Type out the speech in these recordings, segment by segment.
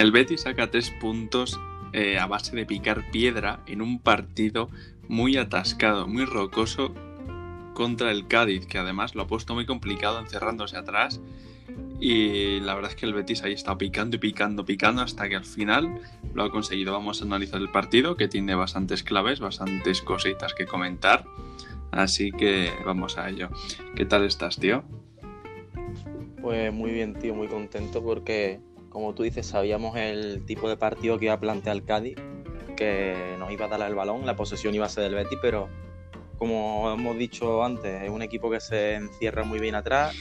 El Betis saca tres puntos eh, a base de picar piedra en un partido muy atascado, muy rocoso contra el Cádiz, que además lo ha puesto muy complicado encerrándose atrás. Y la verdad es que el Betis ahí está picando y picando, picando hasta que al final lo ha conseguido. Vamos a analizar el partido que tiene bastantes claves, bastantes cositas que comentar. Así que vamos a ello. ¿Qué tal estás, tío? Pues muy bien, tío, muy contento porque, como tú dices, sabíamos el tipo de partido que iba a plantear el Cádiz, que nos iba a dar el balón, la posesión iba a ser del Betis, pero como hemos dicho antes, es un equipo que se encierra muy bien atrás,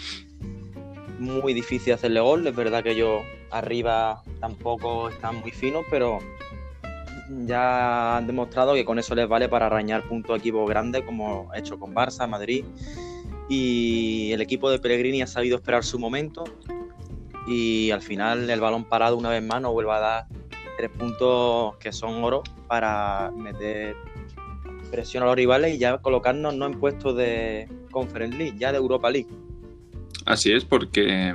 muy difícil hacerle gol, es verdad que ellos arriba tampoco están muy finos, pero ya han demostrado que con eso les vale para arañar puntos a equipos grandes como hecho con Barça, Madrid y el equipo de Pellegrini ha sabido esperar su momento y al final el balón parado una vez más nos vuelve a dar tres puntos que son oro para meter presión a los rivales y ya colocarnos no en puestos de Conference League, ya de Europa League. Así es, porque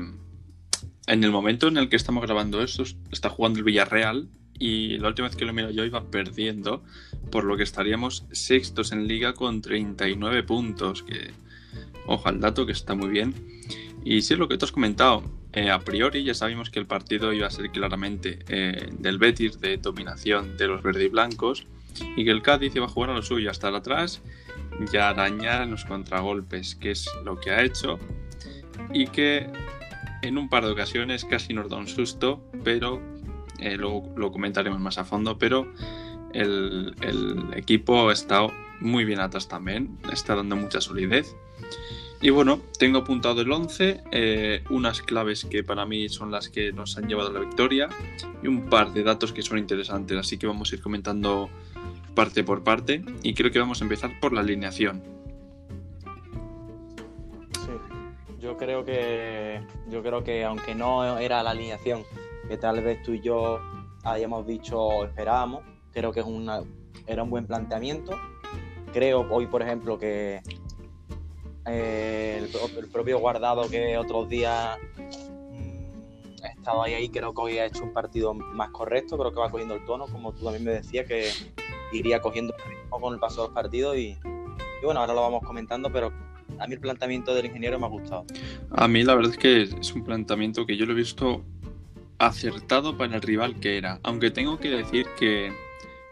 en el momento en el que estamos grabando esto, está jugando el Villarreal y la última vez que lo miro yo iba perdiendo, por lo que estaríamos sextos en liga con 39 puntos, que Ojo al dato que está muy bien. Y sí, lo que tú has comentado, eh, a priori ya sabíamos que el partido iba a ser claramente eh, del Betis, de dominación de los verde y blancos, y que el Cádiz iba a jugar a lo suyo hasta atrás y arañar en los contragolpes, que es lo que ha hecho, y que en un par de ocasiones casi nos da un susto, pero eh, luego lo comentaremos más a fondo, pero el, el equipo ha estado muy bien atrás también, está dando mucha solidez y bueno, tengo apuntado el 11, eh, unas claves que para mí son las que nos han llevado a la victoria y un par de datos que son interesantes, así que vamos a ir comentando parte por parte y creo que vamos a empezar por la alineación. Sí, yo creo que yo creo que aunque no era la alineación que tal vez tú y yo hayamos dicho o esperábamos, creo que era un buen planteamiento. Creo hoy, por ejemplo, que eh, el, propio Guardado que otros días mm, estaba ahí, ahí, creo que hoy ha hecho un partido más correcto, creo que va cogiendo el tono, como tú también me decías, que iría cogiendo el ritmo con el paso de los partidos y, bueno, ahora lo vamos comentando, pero a mí el planteamiento del ingeniero me ha gustado. A mí la verdad es que es un planteamiento que yo lo he visto acertado para el rival que era, aunque tengo que decir que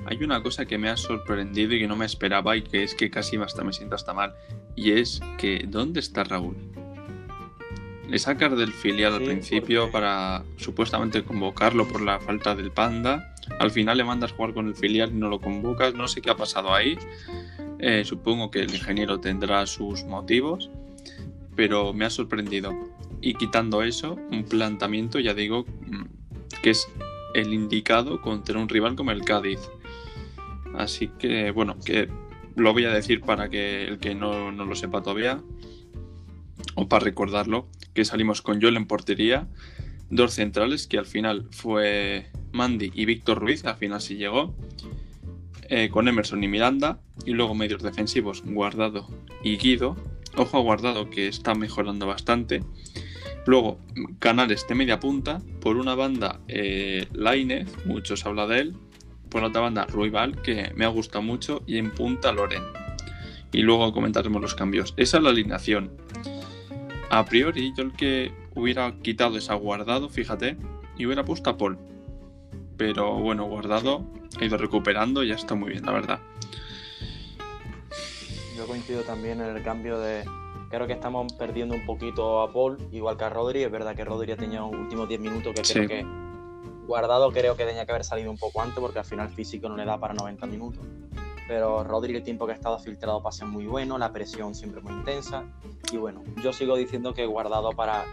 hay una cosa que me ha sorprendido y que no me esperaba y que es que casi hasta me siento hasta mal. Y es que, ¿dónde está Raúl? Le sacas del filial al principio para supuestamente convocarlo por la falta del panda. Al final le mandas jugar con el filial y no lo convocas. No sé qué ha pasado ahí. Eh, supongo que el ingeniero tendrá sus motivos. Pero me ha sorprendido. Y quitando eso, un planteamiento, ya digo, mm, que es el indicado contra un rival como el Cádiz. Así que, bueno, que lo voy a decir para que el que no, lo sepa todavía, o para recordarlo, que salimos con Joel en portería, dos centrales, que al final fue Mandy y Víctor Ruiz, al final sí llegó, eh, con Emerson y Miranda, y luego medios defensivos, Guardado y Guido. Ojo a Guardado que está mejorando bastante. Luego, Canales de media punta. Por una banda, eh, Lainez, muchos habla de él por otra banda Ruibal, que me ha gustado mucho, y en punta Loren. Y luego comentaremos los cambios. Esa es la alineación. A priori, yo el que hubiera quitado esa guardado, fíjate, y hubiera puesto a Paul. Pero bueno, guardado, ha ido recuperando y ya está muy bien, la verdad. Yo coincido también en el cambio de. Creo que estamos perdiendo un poquito a Paul, igual que a Rodri. Es verdad que Rodri ha tenido los últimos 10 minutos que creo que Guardado creo que tenía que haber salido un poco antes porque al final físico no le da para 90 minutos. Pero Rodri el tiempo que ha estado filtrado pasa muy bueno, la presión siempre muy intensa. Y bueno, yo sigo diciendo que Guardado para...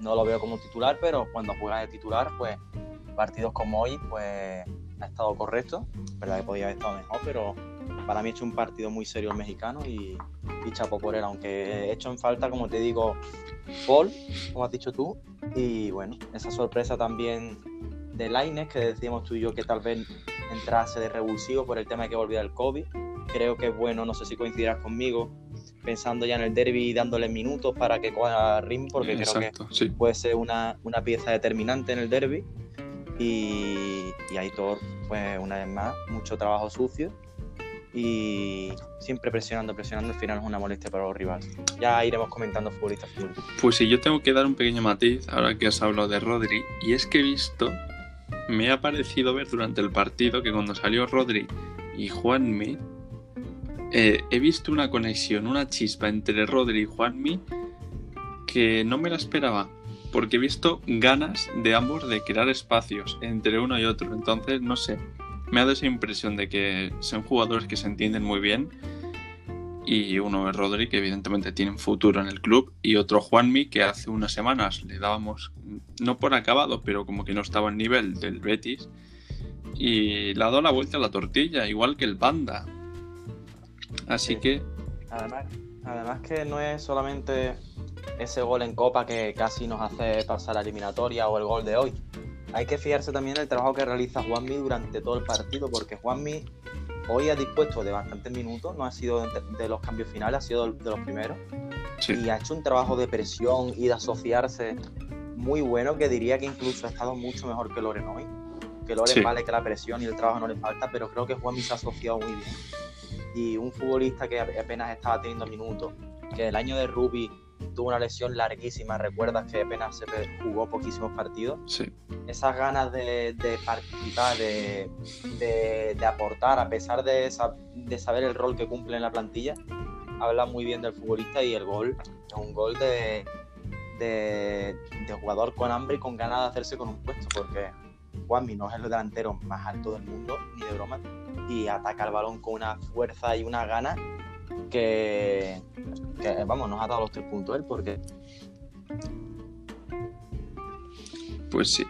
No lo veo como titular, pero cuando juega de titular, pues partidos como hoy, pues ha estado correcto. Verdad que podía haber estado mejor, pero para mí ha hecho un partido muy serio el mexicano y, y chapo por él, aunque he hecho en falta, como te digo, Paul, como has dicho tú, y bueno, esa sorpresa también de Laines, que decíamos tú y yo que tal vez entrase de revulsivo por el tema de que volviera el COVID. Creo que es bueno, no sé si coincidirás conmigo, pensando ya en el derby y dándole minutos para que coja ritmo, porque creo que puede ser una, pieza determinante en el derby. Y, y Aitor, pues una vez más, mucho trabajo sucio y siempre presionando, presionando, al final es una molestia para los rivales. Ya iremos comentando futbolistas Pues sí, yo tengo que dar un pequeño matiz ahora que has hablado de Rodri, y es que he visto, me ha parecido ver durante el partido que cuando salió Rodri y Juanmi, eh, he visto una conexión, una chispa entre Rodri y Juanmi que no me la esperaba, porque he visto ganas de ambos de crear espacios entre uno y otro, entonces no sé me ha dado esa impresión de que son jugadores que se entienden muy bien. Y uno es Rodri, que evidentemente tiene un futuro en el club, y otro Juanmi, que hace unas semanas le dábamos, no por acabado, pero como que no estaba en nivel del Betis, y le ha dado la vuelta a la tortilla, igual que el Banda. Así que. Además, además que no es solamente ese gol en Copa que casi nos hace pasar la eliminatoria o el gol de hoy hay que fijarse también el trabajo que realiza Juanmi durante todo el partido, porque Juanmi hoy ha dispuesto de bastantes minutos, no ha sido de, los cambios finales, ha sido de los primeros, y ha hecho un trabajo de presión y de asociarse muy bueno, que diría que incluso ha estado mucho mejor que Loren hoy. Que Loren vale que la presión y el trabajo no le falta, pero creo que Juanmi se ha asociado muy bien. Y un futbolista que apenas estaba teniendo minutos, que el año de Ruby tuvo una lesión larguísima, recuerdas que apenas se jugó poquísimos partidos. Sí. Esas ganas de, participar, de, aportar, a pesar de, de saber el rol que cumple en la plantilla, habla muy bien del futbolista y el gol es un gol de, de, jugador con hambre y con ganas de hacerse con un puesto, porque Juanmi no es el delantero más alto del mundo, ni de broma, y ataca el balón con una fuerza y una gana que, vamos, nos ha dado los tres puntos él porque... Pues sí.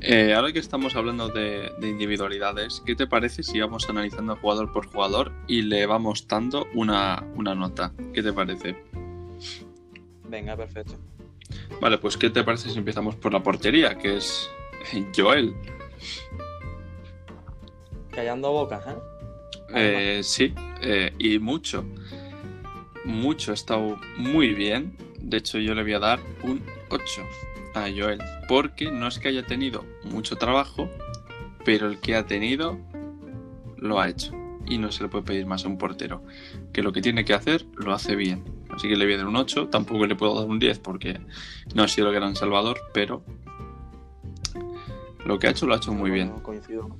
Eh, ahora que estamos hablando de, individualidades, ¿qué te parece si vamos analizando jugador por jugador y le vamos dando una, una nota? ¿Qué te parece? Venga, perfecto. Vale, pues ¿qué te parece si empezamos por la portería, que es Joel? Callando bocas, ¿eh? Eh, sí, eh, y mucho. Mucho, ha estado muy bien. De hecho, yo le voy a dar un 8 a Joel. Porque no es que haya tenido mucho trabajo, pero el que ha tenido lo ha hecho. Y no se le puede pedir más a un portero. Que lo que tiene que hacer, lo hace bien. Así que le voy a dar un 8. Tampoco le puedo dar un 10 porque no ha sido el gran salvador, pero lo que ha hecho lo ha hecho muy bien. Coincido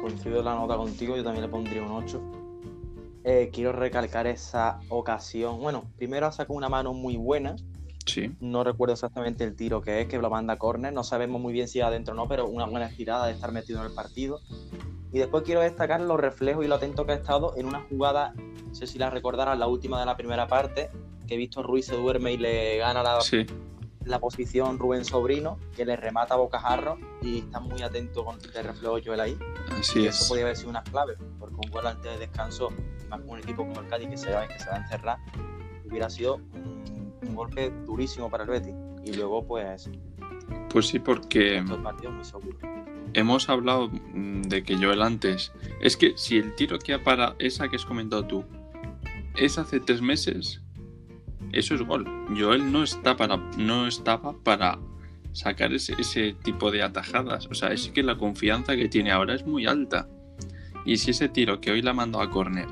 coincido la nota contigo, yo también le pondría un 8. Eh, quiero recalcar esa ocasión. Bueno, primero ha sacado una mano muy buena. Sí. No recuerdo exactamente el tiro que es, que lo manda a córner. No sabemos muy bien si adentro o no, pero una buena girada de estar metido en el partido. Y después quiero destacar los reflejos y lo atento que ha estado en una jugada, no sé si la recordarás, la última de la primera parte, que he visto Ruiz se duerme y le gana la, sí la posición Rubén Sobrino, que le remata a bocajarro y está muy atento con el reflejo Joel ahí. Así y es. Eso podría haber sido una clave, porque un gol antes de descanso, más con un equipo como el Cádiz que se va, que se va a encerrar, hubiera sido un, golpe durísimo para el Betis. Y luego, pues. Pues sí, porque. muy seguro. Hemos hablado mm, de que Joel antes. Es que si el tiro que ha para esa que has comentado tú es hace tres meses, eso es gol. Joel no, está para, no estaba para sacar ese, tipo de atajadas. O sea, es que la confianza que tiene ahora es muy alta. Y si ese tiro que hoy la mandó a córner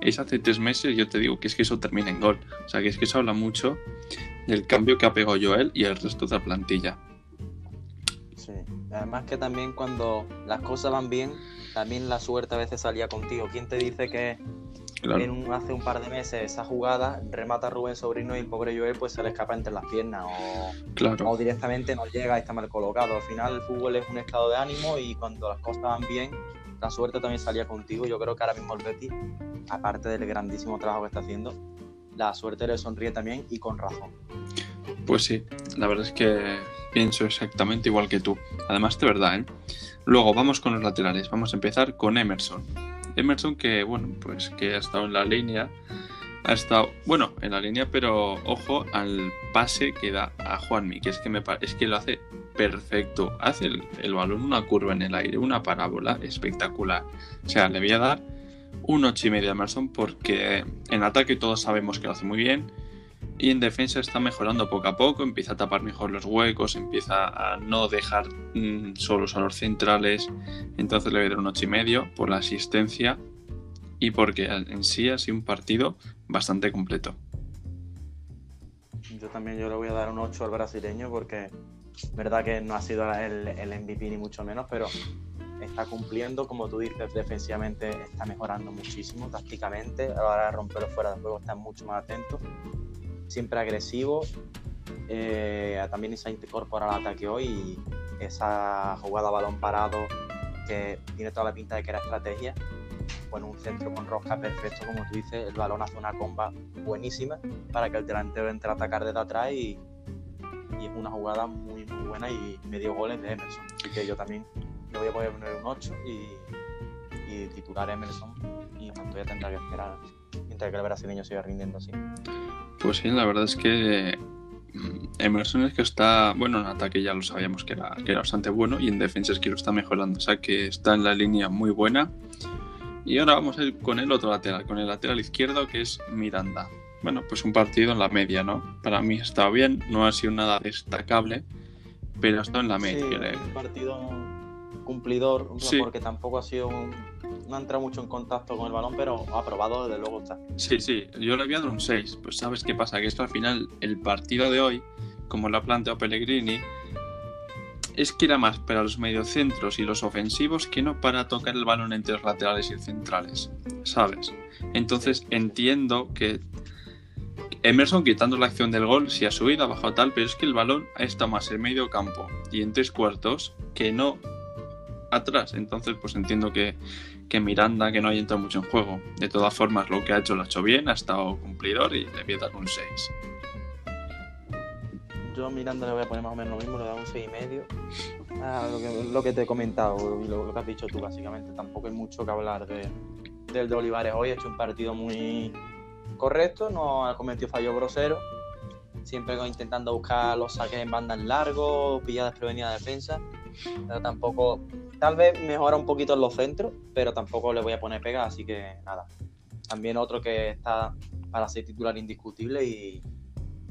es hace tres meses, yo te digo que es que eso termina en gol. O sea, que es que eso habla mucho del cambio que ha pegado Joel y el resto de la plantilla. Sí, además que también cuando las cosas van bien, también la suerte a veces salía contigo. ¿Quién te dice que hace un par de meses esa jugada, remata Rubén Sobrino y el pobre Joel pues se le escapa entre las piernas o, directamente no llega y está mal colocado. Al final el fútbol es un estado de ánimo y cuando las cosas van bien, la suerte también salía contigo. Yo creo que ahora mismo el Betis, aparte del grandísimo trabajo que está haciendo, la suerte le sonríe también y con razón. Pues sí, la verdad es que pienso exactamente igual que tú. Además de verdad, ¿eh? Luego vamos con los laterales. Vamos a empezar con Emerson. Emerson que, bueno, pues que ha estado en la línea, ha estado, bueno, en la línea, pero ojo al pase que da a Juanmi, que es que, me, es que lo hace perfecto. Hace el, balón una curva en el aire, una parábola espectacular. O sea, le voy a dar un 8 y medio a Emerson porque en ataque todos sabemos que lo hace muy bien. Y en defensa está mejorando poco a poco, empieza a tapar mejor los huecos, empieza a no dejar mm, solos a los centrales. Entonces le voy a dar un 8 y medio por la asistencia y porque en sí ha sido un partido bastante completo. Yo también yo le voy a dar un 8 al brasileño porque verdad que no ha sido el, el MVP ni mucho menos, pero está cumpliendo, como tú dices, defensivamente está mejorando muchísimo, tácticamente, a la hora de romperlo fuera de juego está mucho más atento, siempre agresivo, eh, también se ha incorporado al ataque hoy esa jugada balón parado que tiene toda la pinta de que era estrategia, bueno, un centro con rosca perfecto, como tú dices, el balón hace una comba buenísima para que el delantero entre a atacar desde atrás y, es una jugada muy, muy buena y medio goles de Emerson. Así que yo también le voy a poner un 8 y, titular Emerson y Montoya tendrá que esperar mientras que el brasileño siga rindiendo así. Pues sí, la verdad es que mm, Emerson es que está, bueno, en ataque ya lo sabíamos que era, que era bastante bueno y en defensa es que lo está mejorando, o sea que está en la línea muy buena. Y ahora vamos a ir con el otro lateral, con el lateral izquierdo que es Miranda. Bueno, pues un partido en la media, ¿no? Para mí ha estado bien, no ha sido nada destacable, pero ha estado en la media. Sí, un partido cumplidor, porque tampoco ha sido no ha entrado mucho en contacto con el balón, pero ha probado, desde luego está. Sí, sí, yo le voy a dar un 6. Pues sabes qué pasa, que esto al final, el partido de hoy, como lo ha planteado Pellegrini, es que era más para los mediocentros y los ofensivos que no para tocar el balón entre los laterales y centrales, ¿sabes? Entonces entiendo que Emerson quitando la acción del gol, si ha subido, ha bajado tal, pero es que el balón estado más en medio campo y en tres cuartos que no atrás. Entonces, pues entiendo que, Miranda, que no haya entrado mucho en juego. De todas formas, lo que ha hecho lo ha hecho bien, ha estado cumplidor y le voy a dar un 6. Yo Miranda le voy a poner más o menos lo mismo, le dar un 6 y medio. Ah, lo, que, te he comentado y lo, que has dicho tú, básicamente. Tampoco hay mucho que hablar de, del de Olivares hoy. Ha hecho un partido muy correcto, no ha cometido fallo grosero. Siempre intentando buscar los saques en bandas largos, pillar desprevenida defensa. Pero tampoco Tal vez mejora un poquito en los centros, pero tampoco le voy a poner pega, así que nada. También otro que está para ser titular indiscutible y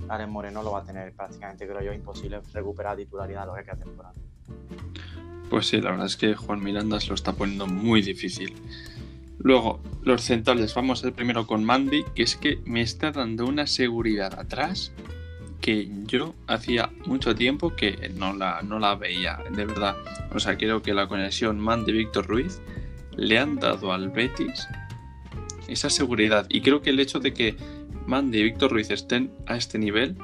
Aren Moreno lo va a tener prácticamente, creo yo, imposible recuperar titularidad a lo que queda temporada. Pues sí, la verdad es que Juan Miranda se lo está poniendo muy difícil. Luego, los centrales, vamos el primero con Mandy, que es que me está dando una seguridad atrás que yo hacía mucho tiempo que no la, no la veía, de verdad. O sea, creo que la conexión Man de Víctor Ruiz le han dado al Betis esa seguridad. Y creo que el hecho de que Man y Víctor Ruiz estén a este nivel,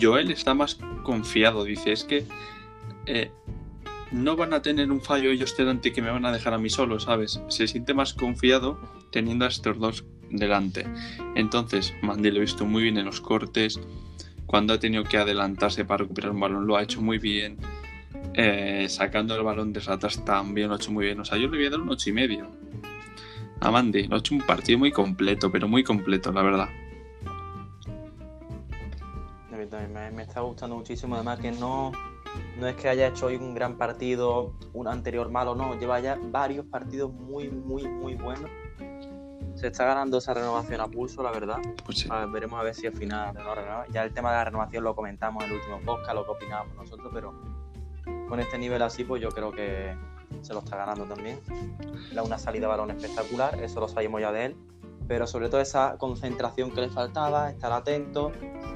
Joel está más confiado. Dice, es que eh, no van a tener un fallo ellos delante que me van a dejar a mí solo, ¿sabes? Se siente más confiado teniendo a estos dos delante. Entonces, Mandy lo he visto muy bien en los cortes, cuando ha tenido que adelantarse para recuperar un balón, lo ha hecho muy bien. Eh, sacando el balón de atrás también lo ha hecho muy bien. O sea, yo le voy a dar un 8 y medio. A Mandy, lo ha hecho un partido muy completo, pero muy completo, la verdad. Me, me está gustando muchísimo, además que no, no es que haya hecho hoy un gran partido, un anterior malo, no, lleva ya varios partidos muy, muy, muy buenos se está ganando esa renovación a pulso, la verdad. Pues veremos a ver si al final no. Ya el tema de la renovación lo comentamos en el último podcast, lo que opinábamos nosotros, pero con este nivel así, pues yo creo que se lo está ganando también. Da una salida de balón espectacular, eso lo sabemos ya de él. Pero sobre todo esa concentración que le faltaba, estar atento,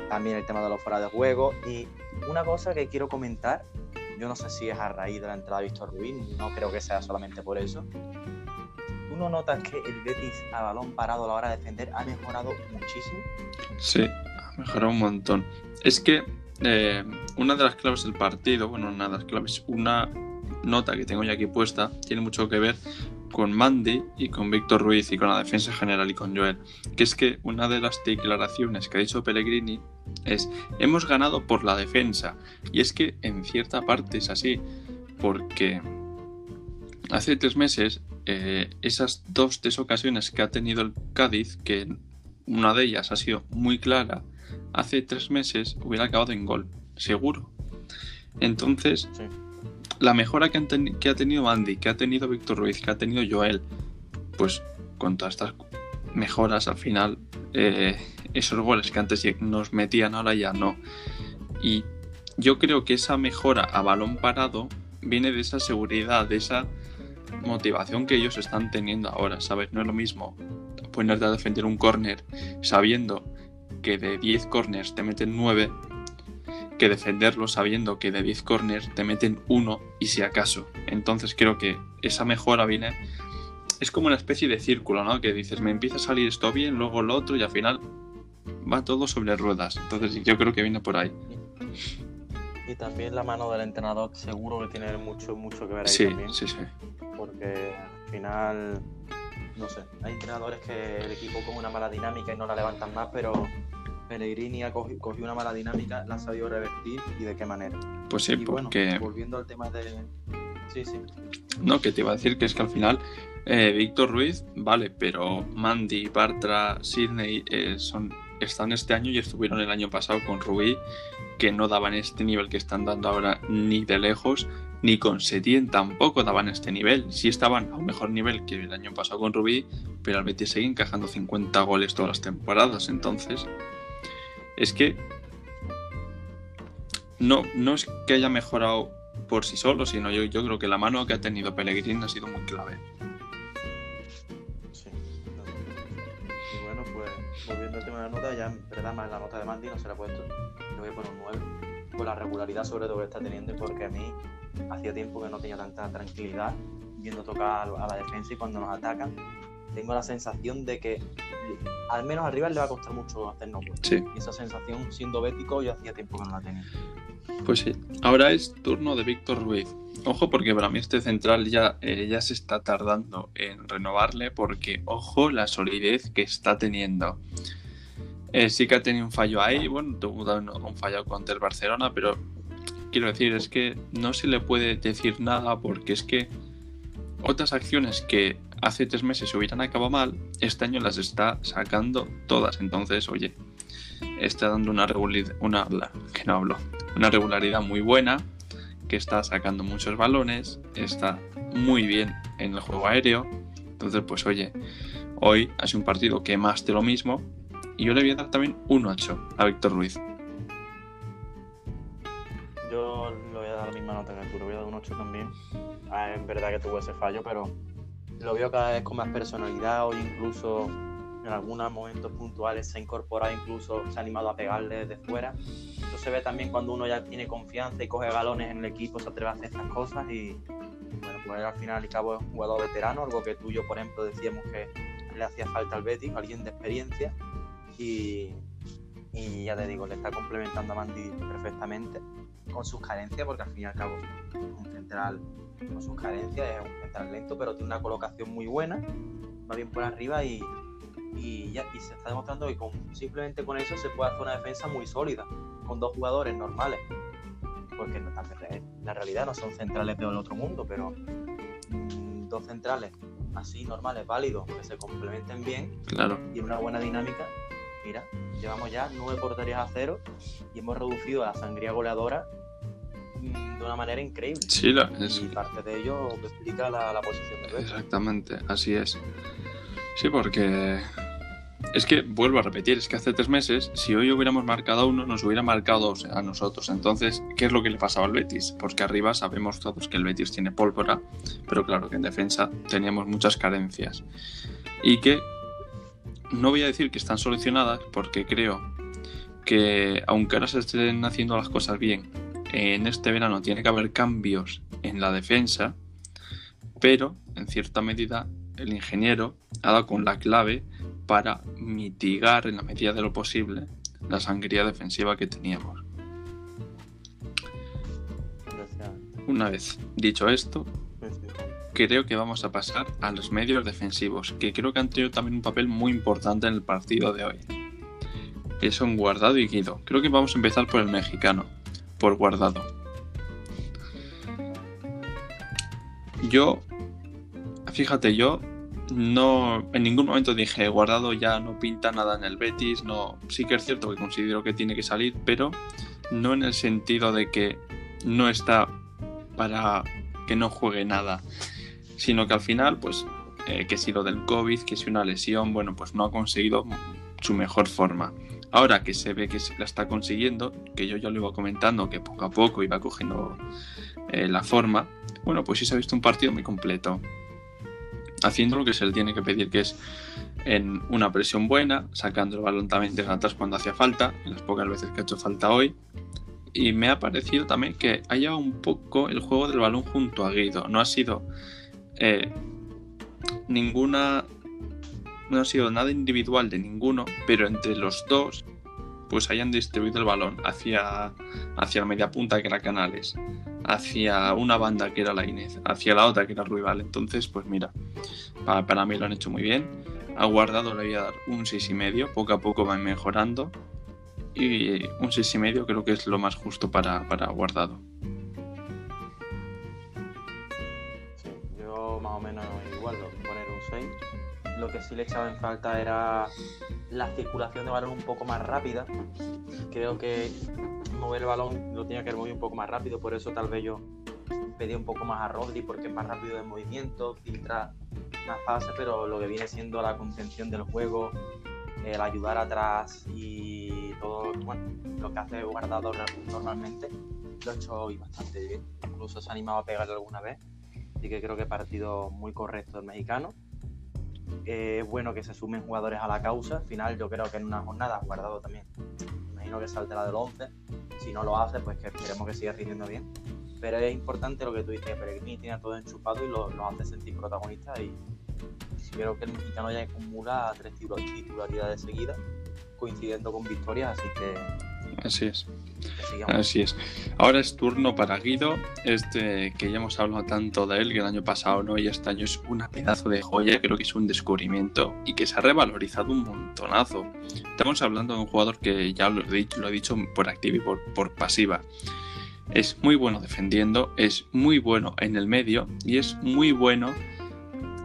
también el tema de los fuera de juego. Y una cosa que quiero comentar, yo no sé si es a raíz de la entrada de Víctor Ruiz, no creo que sea solamente por eso, ¿Tú notas que el Betis a balón parado a la hora de defender ha mejorado muchísimo? Sí, ha mejorado un montón. Es que eh, una de las claves del partido, bueno, una de las claves, una nota que tengo ya aquí puesta, tiene mucho que ver con Mandy y con Víctor Ruiz y con la defensa general y con Joel, que es que una de las declaraciones que ha dicho Pellegrini es hemos ganado por la defensa y es que en cierta parte es así porque hace tres meses eh, esas dos tres ocasiones que ha tenido el Cádiz, que una de ellas ha sido muy clara, hace tres meses hubiera acabado en gol, seguro. Entonces, la mejora que, ha tenido Andy, que ha tenido Víctor Ruiz, que ha tenido Joel, pues con todas estas mejoras al final, eh, esos goles que antes nos metían, ahora ya no. Y yo creo que esa mejora a balón parado viene de esa seguridad, de esa motivación que ellos están teniendo ahora, ¿sabes? No es lo mismo ponerte a defender un corner sabiendo que de 10 corners te meten 9 que defenderlo sabiendo que de 10 corners te meten uno y si acaso. Entonces creo que esa mejora viene es como una especie de círculo, ¿no? Que dices, me empieza a salir esto bien, luego lo otro y al final va todo sobre ruedas. Entonces yo creo que viene por ahí. Y también la mano del entrenador seguro que tiene mucho, mucho que ver ahí sí, también. Sí, sí. Porque al final, no sé, hay entrenadores que el equipo con una mala dinámica y no la levantan más, pero Pellegrini ha cogido, una mala dinámica, la ha sabido revertir y de qué manera. Pues sí, porque... volviendo al tema de... Sí, sí. No, que te iba a decir que es que al final eh, Víctor Ruiz, vale, pero Mandy, Bartra, Sidney eh, son, están este año y estuvieron el año pasado con Rubí, que no daban este nivel que están dando ahora ni de lejos, ni con Setien tampoco daban este nivel. Sí estaban a un mejor nivel que el año pasado con Rubí, pero al Betis sigue encajando 50 goles todas las temporadas. Entonces, es que no, no es que haya mejorado por sí solo, sino yo, yo creo que la mano que ha tenido Pellegrini ha sido muy clave. Volviendo al tema de la nota, ya en verdad más la nota de Mandy no se la he puesto. Le voy a poner un 9. Por la regularidad sobre todo que está teniendo y porque a mí hacía tiempo que no tenía tanta tranquilidad viendo tocar a la defensa y cuando nos atacan tengo la sensación de que al menos arriba le va a costar mucho hacernos. Sí. Y esa sensación, siendo bético, yo hacía tiempo que no la tenía. Pues sí. Ahora es turno de Víctor Ruiz. Ojo, porque para mí este central ya, eh, ya se está tardando en renovarle, porque ojo la solidez que está teniendo. Eh, sí que ha tenido un fallo ahí, bueno, tuvo un fallo contra el Barcelona, pero quiero decir, es que no se le puede decir nada porque es que otras acciones que hace tres meses se hubieran acabado mal, este año las está sacando todas. Entonces, oye, está dando una regularidad, una, que no hablo, una regularidad muy buena, que está sacando muchos balones, está muy bien en el juego aéreo. Entonces, pues oye, hoy ha sido un partido que más de lo mismo. Y yo le voy a dar también un 8 a Víctor Ruiz. Yo le voy a dar la misma nota que tú, le voy a dar un 8 también. Ah, es verdad que tuvo ese fallo, pero lo veo cada vez con más personalidad o incluso en algunos momentos puntuales se ha incorporado, incluso se ha animado a pegarle desde fuera. Eso se ve también cuando uno ya tiene confianza y coge galones en el equipo, se atreve a hacer estas cosas y bueno, pues al final y cabo es un jugador veterano, algo que tú y yo, por ejemplo, decíamos que le hacía falta al Betis, alguien de experiencia y, y ya te digo, le está complementando a Mandy perfectamente con sus carencias, porque al fin y al cabo un central con sus carencias, es un central lento, pero tiene una colocación muy buena, va bien por arriba y, y, ya, y se está demostrando que con, simplemente con eso se puede hacer una defensa muy sólida, con dos jugadores normales. Porque no, la realidad no son centrales del otro mundo, pero mmm, dos centrales así normales, válidos, que se complementen bien claro. y una buena dinámica. Mira, llevamos ya nueve porterías a cero y hemos reducido la sangría goleadora mm, de una manera increíble. Sí, la, es... Y parte de ello explica la, la posición de Exactamente, así es. Sí, porque es que vuelvo a repetir, es que hace tres meses, si hoy hubiéramos marcado a uno, nos hubiera marcado a nosotros. Entonces, ¿qué es lo que le pasaba al Betis? Porque arriba sabemos todos que el Betis tiene pólvora, pero claro que en defensa teníamos muchas carencias. Y que no voy a decir que están solucionadas, porque creo que aunque ahora se estén haciendo las cosas bien, en este verano tiene que haber cambios en la defensa, pero en cierta medida el ingeniero ha dado con la clave para mitigar en la medida de lo posible la sangría defensiva que teníamos. Una vez dicho esto, creo que vamos a pasar a los medios defensivos, que creo que han tenido también un papel muy importante en el partido de hoy. Que son Guardado y Guido. Creo que vamos a empezar por el mexicano, por Guardado. Yo, fíjate, yo no en ningún momento dije guardado ya no pinta nada en el Betis, no sí que es cierto que considero que tiene que salir, pero no en el sentido de que no está para que no juegue nada, sino que al final pues eh, que si lo del COVID, que si una lesión, bueno, pues no ha conseguido su mejor forma. Ahora que se ve que la está consiguiendo, que yo ya lo iba comentando, que poco a poco iba cogiendo eh, la forma, bueno, pues sí se ha visto un partido muy completo. Haciendo lo que se le tiene que pedir, que es en una presión buena, sacando el balón también de atrás cuando hacía falta, en las pocas veces que ha hecho falta hoy. Y me ha parecido también que haya un poco el juego del balón junto a Guido. No ha sido eh, ninguna no ha sido nada individual de ninguno, pero entre los dos pues hayan distribuido el balón hacia, hacia la media punta que era Canales, hacia una banda que era la Inés, hacia la otra que era Ruibal. Entonces, pues mira, para, mí lo han hecho muy bien. A Guardado le voy a dar un 6,5, poco a poco van mejorando. Y un 6,5 creo que es lo más justo para, para Guardado. Lo que sí le echaba en falta era la circulación de balón un poco más rápida. Creo que mover el balón lo tenía que mover un poco más rápido, por eso tal vez yo pedí un poco más a Rodri porque es más rápido de movimiento, filtra más fase, pero lo que viene siendo la contención del juego, el ayudar atrás y todo bueno, lo que hace guardado normalmente, lo ha hecho hoy bastante bien. Incluso se ha animado a pegarle alguna vez. Así que creo que partido muy correcto el mexicano es bueno que se sumen jugadores a la causa. Al final, yo creo que en una jornada, guardado también, imagino que saldrá del 11. Si no lo hace, pues que esperemos que siga rindiendo bien. Pero es importante lo que tú dices, Peregrini tiene todo enchufado y lo, hace sentir protagonista. Y creo que el mexicano ya acumula tres titularidades seguidas, coincidiendo con victorias, así que Así es. Así es. Ahora es turno para Guido, este que ya hemos hablado tanto de él, que el año pasado no, y este año es una pedazo de joya, creo que es un descubrimiento y que se ha revalorizado un montonazo. Estamos hablando de un jugador que ya lo he dicho, lo he dicho por activa y por, por pasiva. Es muy bueno defendiendo, es muy bueno en el medio y es muy bueno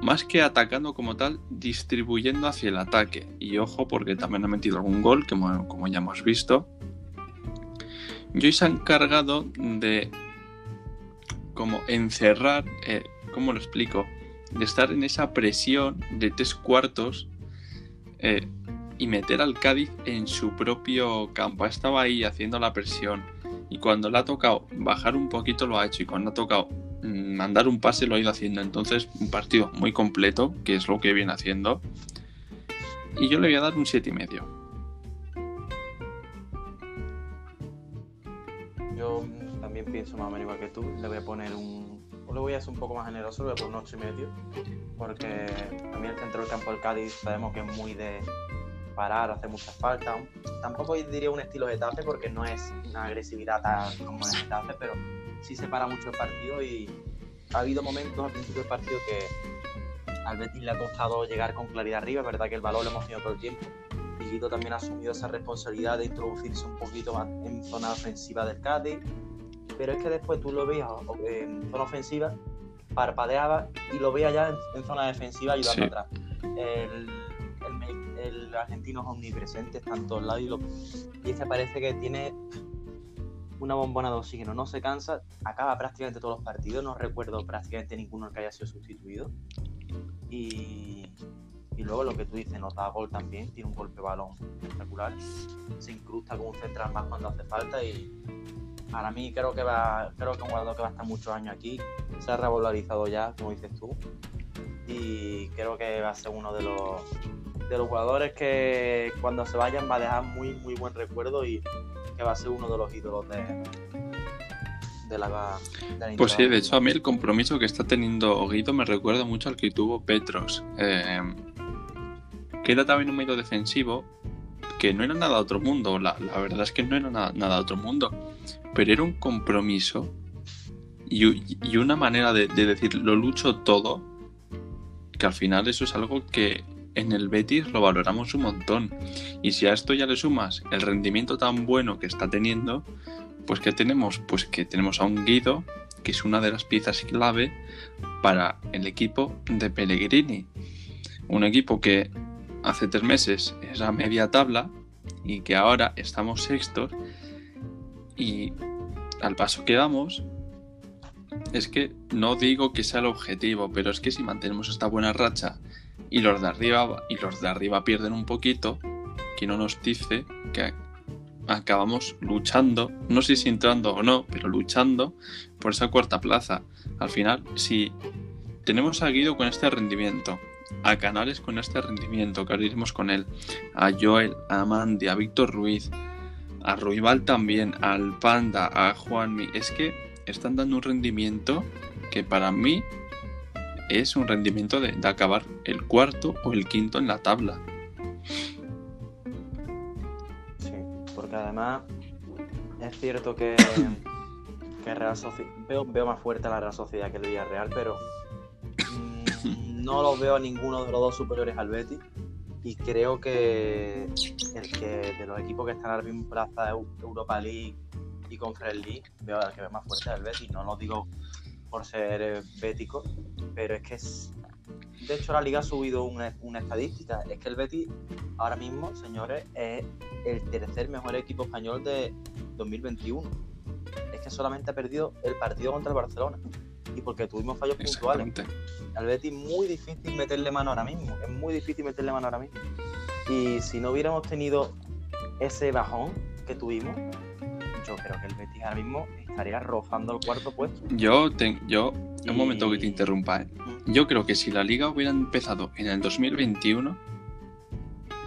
más que atacando como tal, distribuyendo hacia el ataque. Y ojo, porque también ha metido algún gol, como, como ya hemos visto. Joy se ha encargado de como encerrar, eh, ¿cómo lo explico? De estar en esa presión de tres cuartos eh, y meter al Cádiz en su propio campo. Estaba ahí haciendo la presión y cuando le ha tocado bajar un poquito lo ha hecho y cuando ha tocado mm, mandar un pase lo ha ido haciendo. Entonces un partido muy completo, que es lo que viene haciendo. Y yo le voy a dar un 7,5. también pienso más o menos igual que tú, le voy a poner un. O le voy a hacer un poco más generoso, le voy a poner un 8 y medio, porque a mí el centro del campo del Cádiz sabemos que es muy de parar, hacer muchas faltas. Tampoco diría un estilo de tafe, porque no es una agresividad tan como de tafe, pero sí se para mucho el partido y ha habido momentos al principio del partido que al Betis le ha costado llegar con claridad arriba, es verdad que el balón lo hemos tenido todo el tiempo, Guido también ha asumido esa responsabilidad de introducirse un poquito más en zona ofensiva del Cádiz, pero es que después tú lo veías en zona ofensiva, parpadeaba y lo veías ya en, zona defensiva ayudando atrás. El, el, argentino es omnipresente, está en todos lados y, lo, y este parece que tiene una bombona de oxígeno, no se cansa, acaba prácticamente todos los partidos, no recuerdo prácticamente ninguno que haya sido sustituido. Y, y luego lo que tú dices, nota gol también, tiene un golpe balón espectacular, se incrusta con un central más cuando hace falta y para mí creo que va, creo que un jugador que va a estar muchos años aquí, se ha revalorizado ya, como dices tú, y creo que va a ser uno de los de los jugadores que cuando se vayan va a dejar muy muy buen recuerdo y que va a ser uno de los ídolos de, de la, Pues sí, de hecho a mí el compromiso que está teniendo Guido me recuerda mucho al que tuvo Petros. Eh, que era también un medio defensivo que no era nada de otro mundo, la, verdad es que no era nada, nada de otro mundo, pero era un compromiso y, una manera de, decir lo lucho todo, que al final eso es algo que en el Betis lo valoramos un montón. Y si a esto ya le sumas el rendimiento tan bueno que está teniendo, pues ¿qué tenemos? Pues que tenemos a un Guido, que es una de las piezas clave para el equipo de Pellegrini. Un equipo que hace tres meses era media tabla y que ahora estamos sextos y al paso que damos es que no digo que sea el objetivo, pero es que si mantenemos esta buena racha y los de arriba y los de arriba pierden un poquito, que no nos dice que acabamos luchando, no sé si entrando o no, pero luchando por esa cuarta plaza. Al final, si tenemos a Guido con este rendimiento, a Canales con este rendimiento, que iremos con él, a Joel, a Mandy, a Víctor Ruiz, a Ruibal también, al Panda, a Juanmi, es que están dando un rendimiento que para mí es un rendimiento de, acabar el cuarto o el quinto en la tabla. Sí, porque además es cierto que, que Real veo, veo, más fuerte a la Real Sociedad que el Villarreal, pero mm, no lo veo a ninguno de los dos superiores al Betis. Y creo que el que de los equipos que están ahora mismo en plaza Europa League y con League, veo al que ve más fuerte al Betis. No lo digo por ser eh, bético, pero es que es... De hecho, la liga ha subido una, estadística. Es que el Betis, ahora mismo, señores, es el tercer mejor equipo español de 2021. Es que solamente ha perdido el partido contra el Barcelona. Y porque tuvimos fallos puntuales. Al Betis muy difícil meterle mano ahora mismo. Es muy difícil meterle mano ahora mismo. Y si no hubiéramos tenido ese bajón que tuvimos, yo creo que el Betis ahora mismo estaría rozando el cuarto puesto. Yo, yo un momento que te interrumpa, ¿eh? yo creo que si la liga hubiera empezado en el 2021,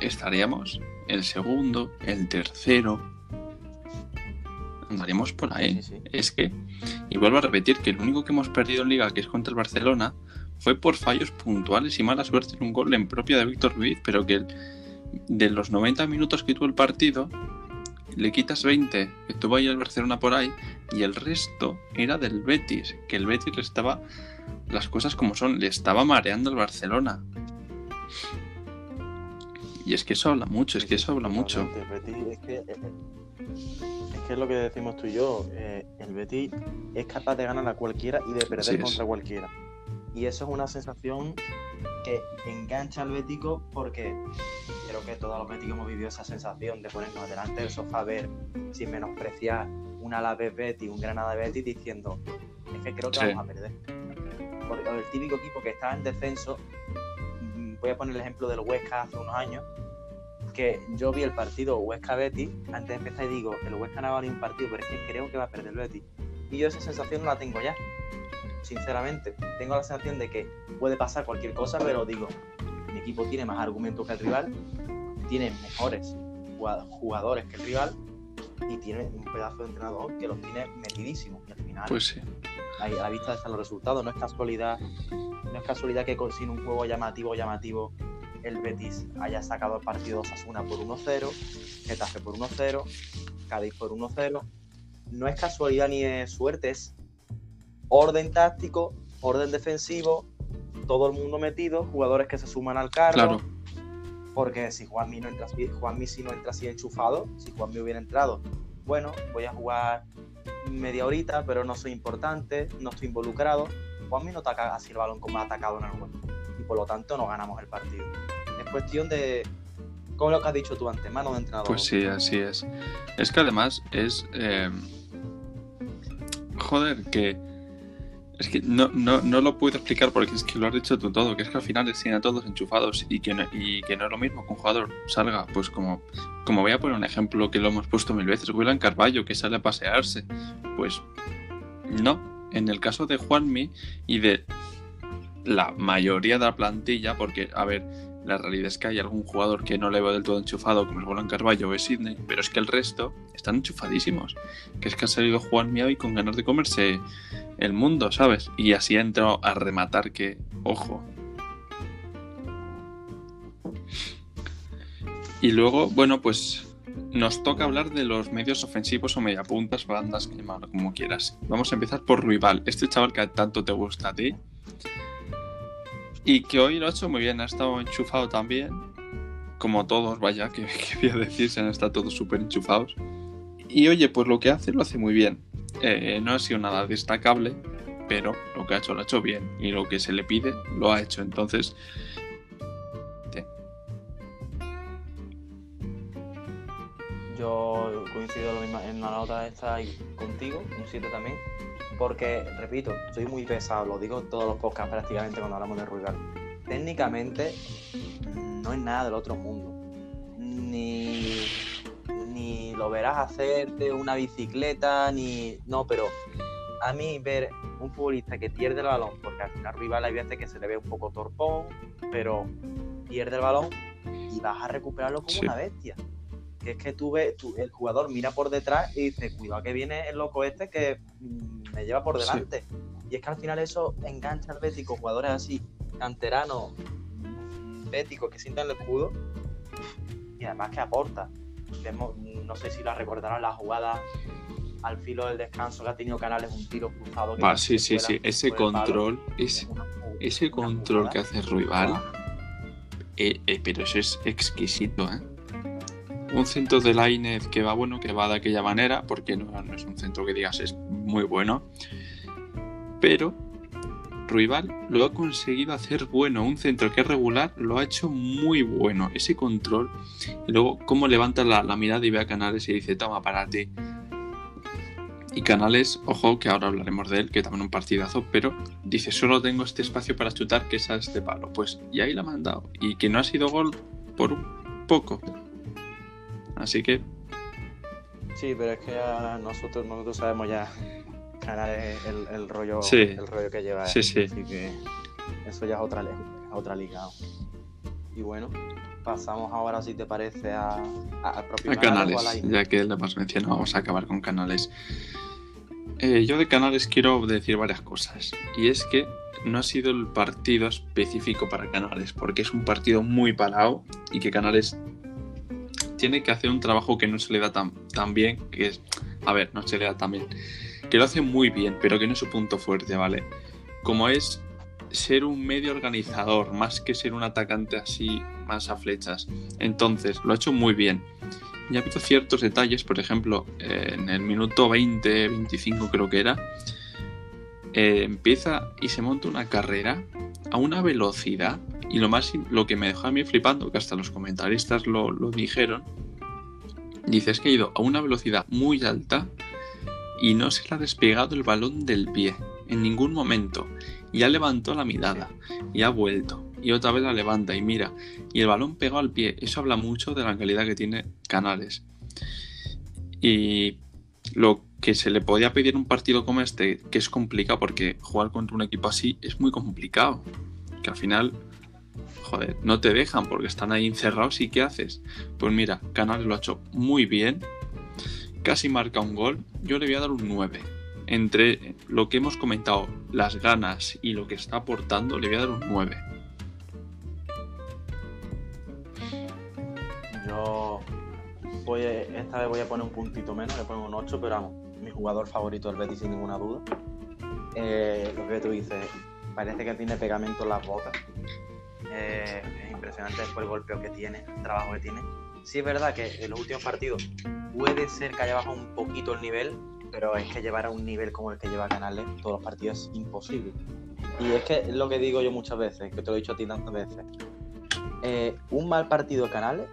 estaríamos el segundo, el tercero, andaríamos por ahí. Es que, y vuelvo a repetir que el único que hemos perdido en liga, que es contra el Barcelona, fue por fallos puntuales y mala suerte en un gol en propia de Víctor Ruiz, pero que de los 90 minutos que tuvo el partido, le quitas 20 que tuvo ahí el Barcelona por ahí y el resto era del Betis, que el Betis le estaba, las cosas como son, le estaba mareando el Barcelona. Y es que eso habla mucho, es que eso habla mucho. es, que, eh, es, lo que decimos tú y yo, eh, el Betis es capaz de ganar a cualquiera y de perder contra cualquiera. Y eso es una sensación que engancha al bético porque creo que todos los béticos hemos vivido esa sensación de ponernos delante del sofá a ver sin menospreciar un Alavés Betty, un Granada Betty diciendo es que creo que vamos a perder. Porque el típico equipo que está en descenso, mm, voy a poner el ejemplo del Huesca hace unos años, que yo vi el partido Huesca Betty antes de empezar y digo, el Huesca no va a ganar un partido, pero es que creo que va a perder el Betty. Y yo esa sensación no la tengo ya sinceramente. Tengo la sensación de que puede pasar cualquier cosa, pero digo, mi equipo tiene más argumentos que el rival, tiene mejores jugadores que el rival y tiene un pedazo de entrenador que los tiene metidísimos. Y al final, pues sí. a la vista están los resultados. No es casualidad, no es casualidad que sin un juego llamativo, llamativo, el Betis haya sacado el partido Osasuna por 1-0, Getafe por 1-0, Cádiz por 1-0. No es casualidad ni es suerte, es orden táctico, orden defensivo, todo el mundo metido, jugadores que se suman al carro. Porque si Juanmi no entra, Juanmi si no entra así enchufado, si Juanmi hubiera entrado, bueno, voy a jugar media horita, pero no soy importante, no estoy involucrado. Juanmi no ataca así el balón como ha atacado en el juego. Y por lo tanto no ganamos el partido. Es cuestión de, como lo que has dicho tú antes, mano de entrenador. Pues sí, así es. Es que además es... Eh, joder, que es que no, no, no, lo puedo explicar porque es que lo has dicho tú todo, que es que al final tiene a todos enchufados y que, no, y que no es lo mismo que un jugador salga, pues como, como voy a poner un ejemplo que lo hemos puesto mil veces, William Carballo, que sale a pasearse, pues no, en el caso de Juanmi y de la mayoría de la plantilla, porque, a ver, la realidad es que hay algún jugador que no le veo del todo enchufado, como es William Carballo o es Sidney, pero es que el resto están enchufadísimos, que es que ha salido Juanmi hoy con ganas de comerse el mundo, ¿sabes? Y así entro a rematar que, ojo. Y luego, bueno, pues nos toca hablar de los medios ofensivos o mediapuntas, bandas, como quieras. Vamos a empezar por Rival, este chaval que tanto te gusta a ti. Y que hoy lo ha hecho muy bien, ha estado enchufado también. Como todos, vaya, que, voy a decir, se han estado todos súper enchufados. Y oye, pues lo que hace lo hace muy bien. Eh, no ha sido nada destacable, pero lo que ha hecho lo ha hecho bien y lo que se le pide lo ha hecho. Entonces, yo coincido en la nota esta contigo, un 7 también, porque, repito, soy muy pesado, lo digo en todos los podcasts prácticamente cuando hablamos de Ruigal. Técnicamente no es nada del otro mundo. ni, ni lo verás hacerte una bicicleta, ni. No, pero a mí ver un futbolista que pierde el balón, porque al final rival hay veces que se le ve un poco torpón, pero pierde el balón y vas a recuperarlo como una bestia. Que es que tú ves, el jugador mira por detrás y dice, cuidado que viene el loco este que mm, me lleva por delante. Y es que al final eso engancha al Bético, jugadores así, canteranos, béticos que sientan el escudo y además que aporta. No sé si la recordarán la jugada al filo del descanso que ha tenido Canales un tiro cruzado. ah, sí, sí, sí. Ese control, ese, ese control que hace Ruibal, eh, eh, pero eso es exquisito, ¿eh? Un centro de Lainez que va bueno, que va de aquella manera, porque no, no es un centro que digas es muy bueno, pero Ruibal lo ha conseguido hacer bueno. Un centro que es regular lo ha hecho muy bueno. Ese control. Y luego, cómo levanta la, mirada y ve a Canales y dice: Toma para ti. Y Canales, ojo, que ahora hablaremos de él, que también un partidazo, pero dice, solo tengo este espacio para chutar que es a este palo. Pues, y ahí la ha mandado. Y que no ha sido gol por un poco. Así que... Sí, pero es que nosotros, nosotros sabemos ya Canales el, rollo, el rollo que lleva. Sí, sí. Así que eso ya es otra, otra liga. Y bueno, pasamos ahora, si te parece, a, a, propio canales. ya que lo hemos mencionado, vamos a acabar con canales. Eh, yo de canales quiero decir varias cosas. Y es que no ha sido el partido específico para canales, porque es un partido muy parado y que canales tiene que hacer un trabajo que no se le da tan, tan bien, que es, a ver, no se le da tan bien, que lo hace muy bien, pero que no es su punto fuerte, ¿vale? Como es ser un medio organizador, más que ser un atacante así, más a flechas. Entonces, lo ha hecho muy bien. Y ha habido ciertos detalles, por ejemplo, eh, en el minuto 20, 25 creo que era, eh, empieza y se monta una carrera a una velocidad. Y lo más lo que me dejó a mí flipando, que hasta los comentaristas lo, lo dijeron, dices que ha ido a una velocidad muy alta y no se le ha despegado el balón del pie en ningún momento. Ya levantó la mirada y ha vuelto. Y otra vez la levanta y mira. Y el balón pegó al pie. Eso habla mucho de la calidad que tiene Canales. Y lo que se le podía pedir un partido como este, que es complicado porque jugar contra un equipo así es muy complicado. Que al final, joder, no te dejan porque están ahí encerrados y ¿qué haces? Pues mira, Canales lo ha hecho muy bien. Casi marca un gol. Yo le voy a dar un 9 entre lo que hemos comentado, las ganas y lo que está aportando, le voy a dar un 9. Yo voy esta vez voy a poner un puntito menos, le pongo un 8, pero vamos, mi jugador favorito es el Betis sin ninguna duda. Eh, lo que tú dices, parece que tiene pegamento en las botas. Eh, es impresionante después el golpeo que tiene, el trabajo que tiene. Sí es verdad que en los últimos partidos puede ser que haya bajado un poquito el nivel, pero es que llevar a un nivel como el que lleva Canales todos los partidos es imposible. Y es que es lo que digo yo muchas veces, que te lo he dicho a ti tantas veces. Eh, un mal partido de Canales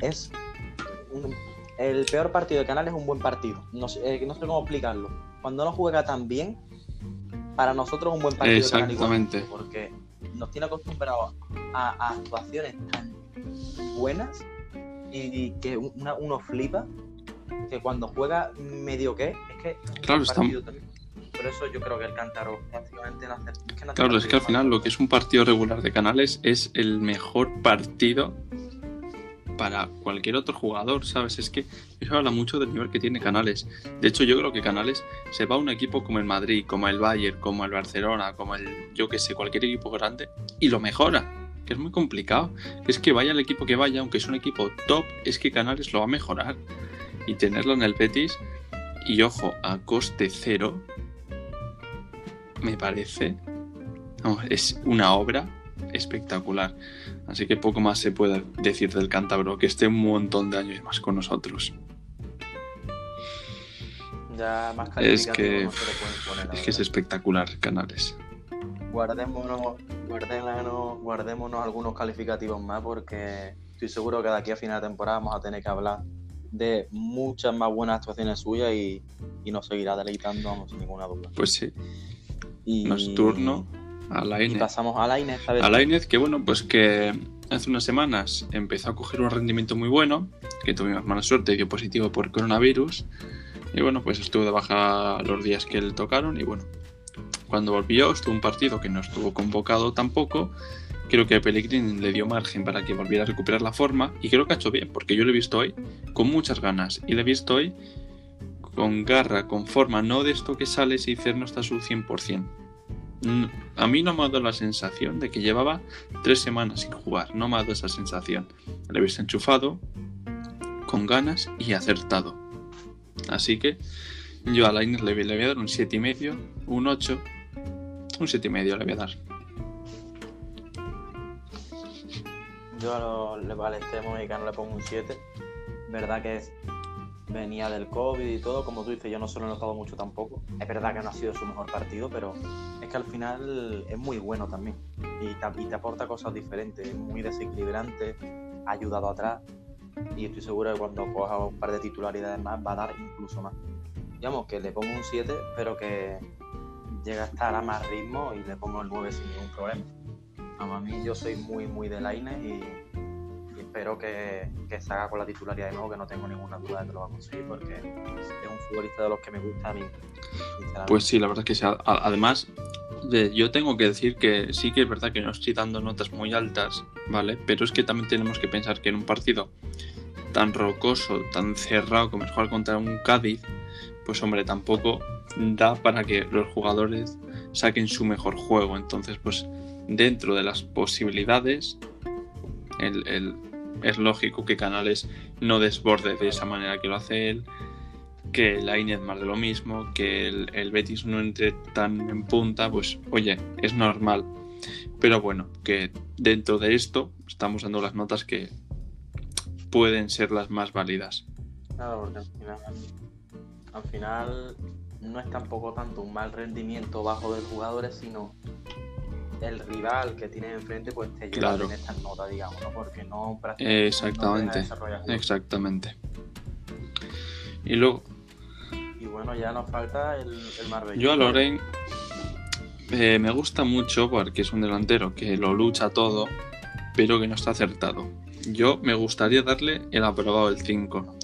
es. el peor partido de Canales es un buen partido. No, eh, no sé cómo explicarlo. Cuando no juega tan bien, para nosotros es un buen partido. Exactamente. De porque nos tiene acostumbrados a, actuaciones tan buenas y, que uno flipa que cuando juega medio que, es que. Claro, está. Por eso yo creo que el Cántaro prácticamente no hace. claro, es que al final lo que es un partido regular de Canales es el mejor partido para cualquier otro jugador, ¿sabes? Es que eso habla mucho del nivel que tiene Canales. De hecho, yo creo que Canales se va a un equipo como el Madrid, como el Bayern, como el Barcelona, como el, yo que sé, cualquier equipo grande, y lo mejora, que es muy complicado. Es que vaya el equipo que vaya, aunque es un equipo top, es que Canales lo va a mejorar y tenerlo en el Betis y ojo, a coste cero, me parece, es una obra espectacular. Así que poco más se puede decir del cántabro, que esté un montón de años más con nosotros. Ya más es que, es que es espectacular, Canales. Guardémonos, guardémonos, guardémonos algunos calificativos más porque estoy seguro que de aquí a final de temporada vamos a tener que hablar de muchas más buenas actuaciones suyas y, nos seguirá deleitando, vamos, sin ninguna duda. Pues sí. Y, Nos turno a la Y pasamos a la Inés. A la Inés, que bueno, pues que hace unas semanas empezó a coger un rendimiento muy bueno, que tuvimos mala suerte, dio positivo por coronavirus. Y bueno, pues estuvo de baja los días que le tocaron. Y bueno, cuando volvió, estuvo un partido que no estuvo convocado tampoco. Creo que Pellegrini le dio margen para que volviera a recuperar la forma. Y creo que ha hecho bien, porque yo lo he visto hoy con muchas ganas. Y le he visto hoy con garra, con forma, no de esto que sale y dices no está a su 100%. Mm, a mí no me ha dado la sensación de que llevaba tres semanas sin jugar, no me ha dado esa sensación. Le visto enchufado, con ganas y acertado. Así que yo a Lainer le, le voy a dar un 7,5, un 8, un 7,5 le voy a dar. Yo a los, al extremo mexicano le pongo un 7. Verdad que es venía del COVID y todo, como tú dices, yo no se lo he notado mucho tampoco. Es verdad que no ha sido su mejor partido, pero es que al final es muy bueno también. Y te, te aporta cosas diferentes, es muy desequilibrante, ha ayudado atrás. Y estoy seguro que cuando coja un par de titularidades más va a dar incluso más. Digamos que le pongo un 7, pero que llega a estar a más ritmo y le pongo el 9 sin ningún problema. A mí yo soy muy, muy de Laine y espero que, que se haga con la titularidad de nuevo, que no tengo ninguna duda de que lo va a conseguir, porque es un futbolista de los que me gusta a mí. Pues sí, la verdad es que sí. Además, yo tengo que decir que sí que es verdad que no estoy dando notas muy altas, ¿vale? Pero es que también tenemos que pensar que en un partido tan rocoso, tan cerrado como es jugar contra un Cádiz, pues hombre, tampoco da para que los jugadores saquen su mejor juego. Entonces, pues dentro de las posibilidades, el, es lógico que Canales no desborde de esa manera que lo hace él, que la Inés más de lo mismo, que el, Betis no entre tan en punta, pues oye, es normal. Pero bueno, que dentro de esto estamos dando las notas que pueden ser las más válidas. Claro, porque al final, al final no es tampoco tanto un mal rendimiento bajo del jugador, sino el rival que tiene enfrente pues te lleva en estas notas, digamos, ¿no? Porque no Exactamente. exactamente. Y luego. Y bueno, ya nos falta el, el Marbella. Yo a Loren eh, me gusta mucho porque es un delantero que lo lucha todo, pero que no está acertado. Yo me gustaría darle el aprobado del 5.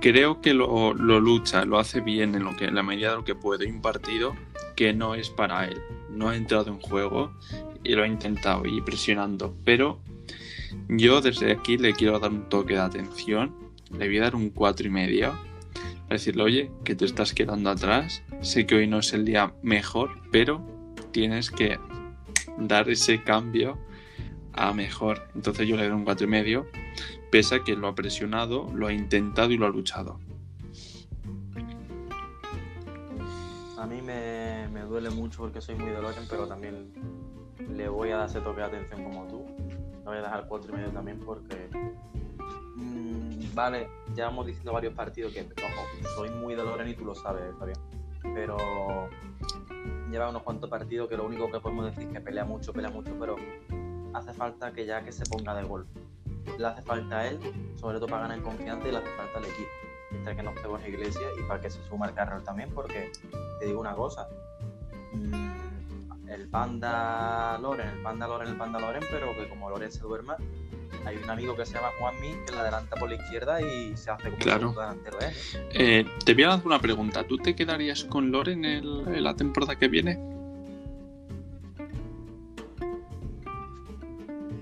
Creo que lo, lo, lucha, lo hace bien en lo que en la medida de lo que puede. un partido que no es para él no ha entrado en juego y lo ha intentado y presionando. Pero yo desde aquí le quiero dar un toque de atención. Le voy a dar un cuatro y medio. A decirle, oye, que te estás quedando atrás. Sé que hoy no es el día mejor, pero tienes que dar ese cambio a mejor. Entonces yo le doy un cuatro y medio. Pese a que lo ha presionado, lo ha intentado y lo ha luchado. A mí me, duele mucho porque soy muy de Loren, pero también le voy a dar ese toque de atención como tú. Le voy a dejar cuatro y medio también porque, mm, vale, ya hemos diciendo varios partidos que, soy muy de Loren y tú lo sabes, Fabián. Pero lleva unos cuantos partidos que lo único que podemos decir es que pelea mucho, pelea mucho, pero hace falta que ya que se ponga de gol. Le hace falta a él, sobre todo para ganar confianza, y le hace falta al equipo. Mientras que no esté en Iglesia y para que se suma el carro también, porque te digo una cosa, el panda Loren, el panda Loren, el panda Loren, pero que como Loren se duerma, hay un amigo que se llama Juanmi que la adelanta por la izquierda y se hace como claro. un delantero. ¿eh? ¿eh? te voy a hacer una pregunta. ¿Tú te quedarías con Loren en la temporada que viene?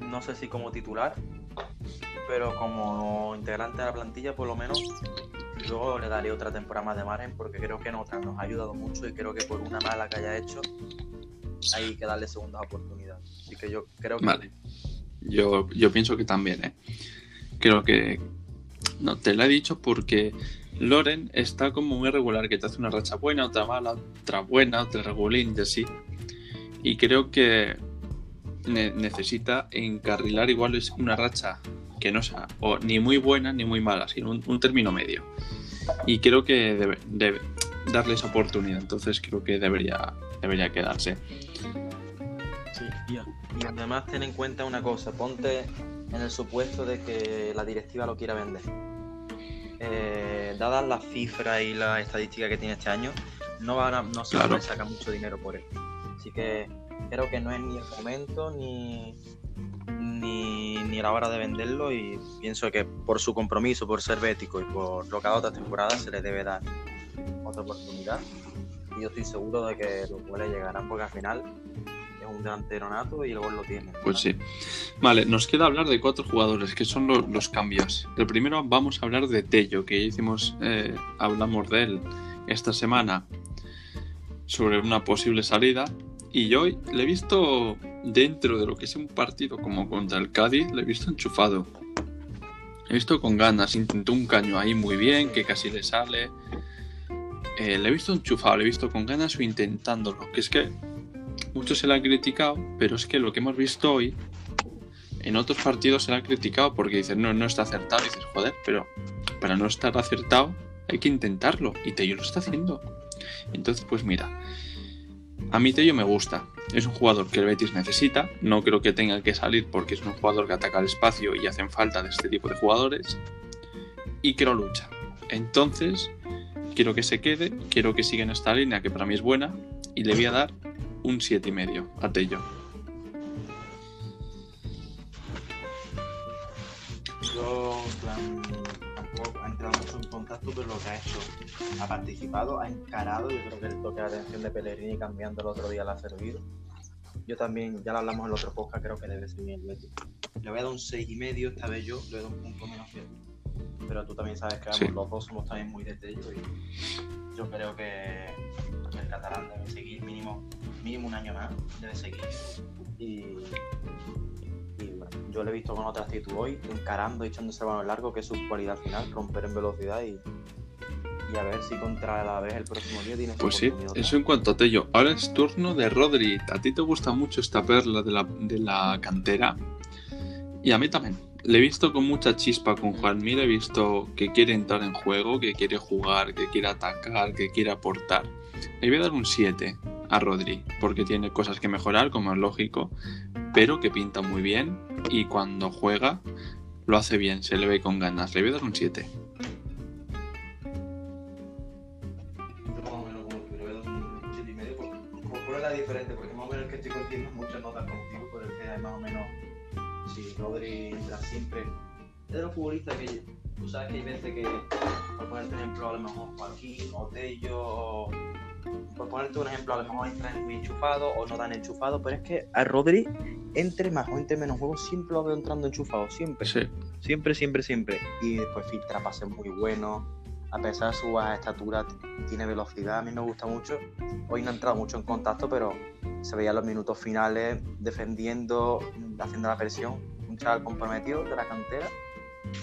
No sé si como titular, pero como integrante de la plantilla, por lo menos Luego le daré otra temporada más de margen porque creo que otra nos ha ayudado mucho y creo que por una mala que haya hecho hay que darle segunda oportunidad. Así que yo creo. Vale. Yo, yo pienso que también, ¿eh? Creo que... No, te lo he dicho porque Loren está como muy regular, que te hace una racha buena, otra mala, otra buena, otra regulín y así. Y creo que necesita encarrilar igual es una racha que no sea o ni muy buena ni muy mala, sino un, término medio. Y creo que debe, debe, darle esa oportunidad, entonces creo que debería, debería quedarse. Sí, y además ten en cuenta una cosa, ponte en el supuesto de que la directiva lo quiera vender. Eh, dadas las cifras y la estadística que tiene este año, no, van a, no se va a sacar mucho dinero por él. Así que creo que no es ni el momento ni, ni, ni la hora de venderlo y pienso que por su compromiso, por ser bético y por lo que ha dado esta temporada se le debe dar otra oportunidad y yo estoy seguro de que los goles llegarán porque al final es un delantero nato y el gol lo tiene. Pues sí. Vale, nos queda hablar de cuatro jugadores que son lo- los cambios. El primero vamos a hablar de Tello, que ya hicimos, eh, hablamos de él esta semana sobre una posible salida. Y yo le he visto dentro de lo que es un partido como contra el Cádiz, le he visto enchufado. He visto con ganas, intentó un caño ahí muy bien, que casi le sale. Eh, le he visto enchufado, le he visto con ganas o intentándolo. Que es que muchos se le han criticado, pero es que lo que hemos visto hoy, en otros partidos se le ha criticado porque dicen, no, no está acertado. Y dices, joder, pero para no estar acertado hay que intentarlo. Y Tello lo está haciendo. Entonces, pues mira, a mí Tello me gusta. Es un jugador que el Betis necesita. No creo que tenga que salir porque es un jugador que ataca el espacio y hacen falta de este tipo de jugadores. Y quiero lucha. Entonces, quiero que se quede, quiero que siga en esta línea que para mí es buena. Y le voy a dar un 7,5 a Tello. Contacto con lo que ha hecho. Ha participado, ha encarado. Yo creo que el toque de atención de Pellegrini cambiando el otro día le ha servido. Yo también, ya lo hablamos en el otro podcast, creo que debe ser Betis. Le voy a dar un 6,5, esta vez yo le doy un punto menos que. Pero tú también sabes que los dos somos también muy de Tello y yo creo que el catalán debe seguir mínimo, mínimo un año más, debe seguir. Y y bueno, yo lo he visto con otra actitud hoy, encarando y echándose el balón largo, que es su cualidad final, romper en velocidad y, y a ver si contra la vez el próximo día tiene su Pues sí, eso en cuanto a Tello. Ahora es turno de Rodri. A ti te gusta mucho esta perla de la, de la cantera. Y a mí también. Le he visto con mucha chispa con Juanmi. Le he visto que quiere entrar en juego, que quiere jugar, que quiere atacar, que quiere aportar. Le voy a dar un 7 a Rodri. Porque tiene cosas que mejorar, como es lógico. Pero que pinta muy bien. Y cuando juega, lo hace bien. Se le ve con ganas. Le voy a dar un 7. Yo más o menos como tú, le voy a dar un siete y medio, porque como por era diferente, el que más o menos, si Rodri entra siempre, de hay veces que, mejor Joaquín por ponerte un ejemplo, a lo mejor entran muy enchufados o no dan enchufados, pero es que a Rodri, entre más o entre menos juegos, siempre lo veo entrando enchufado, siempre. Sí. Siempre, siempre, siempre. Y después filtra pases muy buenos. A pesar de su baja estatura, tiene velocidad. A mí me gusta mucho. Hoy no ha entrado mucho en contacto, pero se veía en los minutos finales defendiendo, haciendo la presión. Un chaval comprometido de la cantera.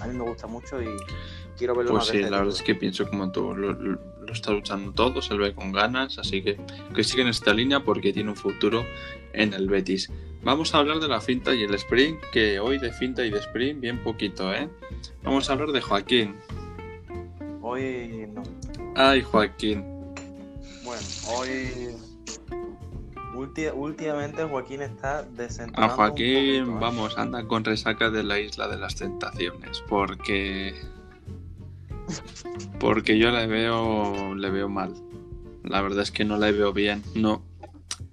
A mí me gusta mucho y quiero verlo Pues más sí, veces. la verdad es que pienso como tú, lo, lo- lo está luchando todo, se le ve con ganas, así que que siga en esta línea porque tiene un futuro en el Betis. Vamos a hablar de la finta y el sprint, que hoy de finta y de sprint bien poquito, ¿eh? Vamos a hablar de Joaquín. Hoy no. Ay, Joaquín. Bueno, hoy. últimamente Joaquín está A desentonando. un Joaquín, poquito, ¿eh? vamos, anda con resaca de la isla de las tentaciones, porque... Porque yo le veo, le veo mal. La verdad es que no le veo bien. No,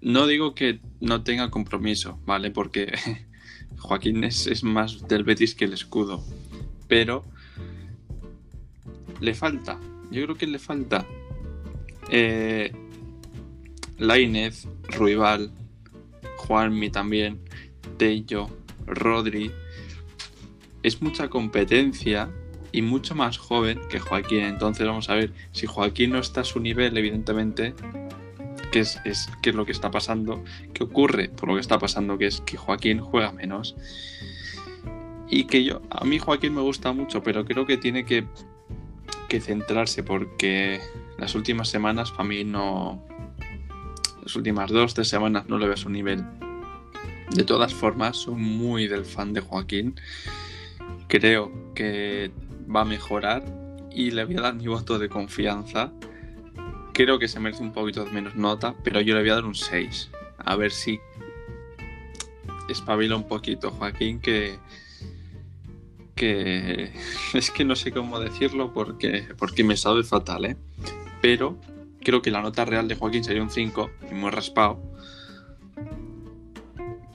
no digo que no tenga compromiso, ¿vale? Porque Joaquín es, es más del Betis que el escudo. Pero le falta. Yo creo que le falta. Eh, Lainez, Ruibal, Juanmi también, Tello, Rodri. Es mucha competencia y mucho más joven que Joaquín. Entonces vamos a ver, si Joaquín no está a su nivel, evidentemente, ¿qué es, qué es lo que está pasando? ¿Qué ocurre por lo que está pasando? Que es que Joaquín juega menos. Y que yo, a mí Joaquín me gusta mucho, pero creo que tiene que, que centrarse porque las últimas semanas para mí no... Las últimas dos, tres semanas no le veo a su nivel. De todas formas, soy muy del fan de Joaquín. Creo que va a mejorar y le voy a dar mi voto de confianza. Creo que se merece un poquito menos nota, pero yo le voy a dar un 6. A ver si espabila un poquito Joaquín que que es que no sé cómo decirlo porque porque me sabe fatal, ¿eh? Pero creo que la nota real de Joaquín sería un 5 y muy raspado.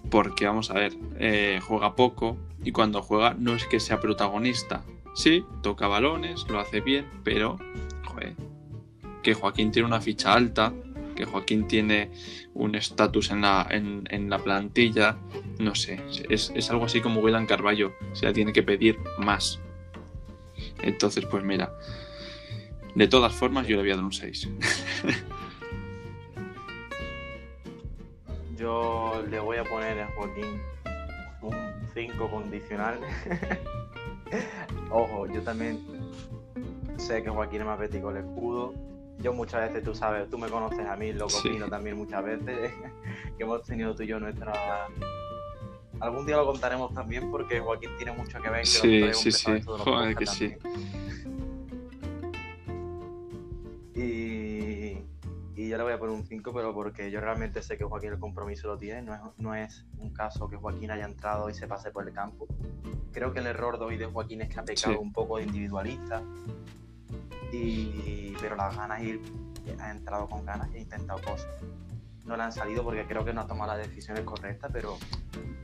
Porque, vamos a ver, eh, juega poco y cuando juega no es que sea protagonista. Sí, toca balones, lo hace bien, pero, que Joaquín tiene una ficha alta, que Joaquín tiene un estatus en la, en, la plantilla, no sé, es, es algo así como William Carballo, o sea, tiene que pedir más. Entonces, pues mira, de todas formas yo le voy a dar un 6. yo le voy a poner a Joaquín un 5 condicional. Ojo, yo también sé que Joaquín es más bético el escudo. Yo muchas veces, tú sabes, tú me conoces a mí, lo opino también muchas veces, que hemos tenido tú y yo nuestra... Algún día lo contaremos también porque Joaquín tiene mucho que ver. Que sí, sí, sí. Joder, que sí. Y, yo le voy a poner un 5, pero porque yo realmente sé que Joaquín el compromiso lo tiene. No es, no es un caso que Joaquín haya entrado y se pase por el campo. Creo que el error de hoy de Joaquín es que ha pecado un poco de individualista. Y, pero las ganas ir, ha entrado con ganas y ha intentado cosas. No le han salido porque creo que no ha tomado las decisiones correctas, pero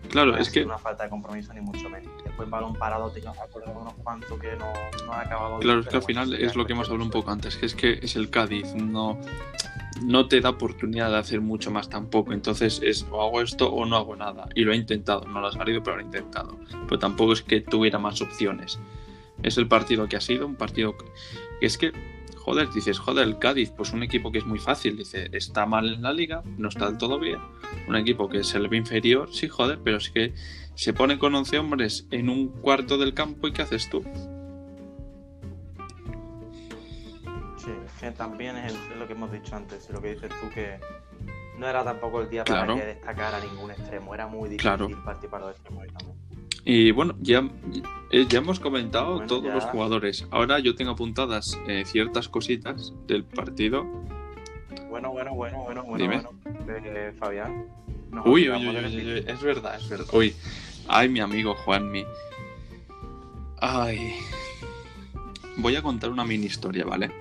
Claro, no es que. una falta de compromiso ni mucho menos. Después balón parado, te acordado unos cuantos que no, no ha acabado. Claro, es que al final es lo que hemos hablado un poco antes, que es que es el Cádiz, no, no te da oportunidad de hacer mucho más tampoco. Entonces es o hago esto o no hago nada. Y lo he intentado, no lo ha salido, pero lo he intentado. Pero tampoco es que tuviera más opciones. Es el partido que ha sido, un partido que es que joder, dices, joder, el Cádiz, pues un equipo que es muy fácil, dice, está mal en la liga, no está del todo bien. Un equipo que es el inferior, sí, joder, pero es que se pone con 11 hombres en un cuarto del campo y ¿qué haces tú? Sí, que también es, lo que hemos dicho antes, lo que dices tú, que no era tampoco el día para que destacara ningún extremo, era muy difícil participar de extremos también. Y bueno, ya, eh, ya hemos comentado todos los jugadores. Ahora yo tengo apuntadas eh, ciertas cositas del partido. Bueno, bueno, bueno, bueno, bueno. bueno. Eh, Fabián. Uy, uy, uy, uy, es verdad, es verdad. Uy, ay, mi amigo Juanmi. Ay. Voy a contar una mini historia, ¿vale?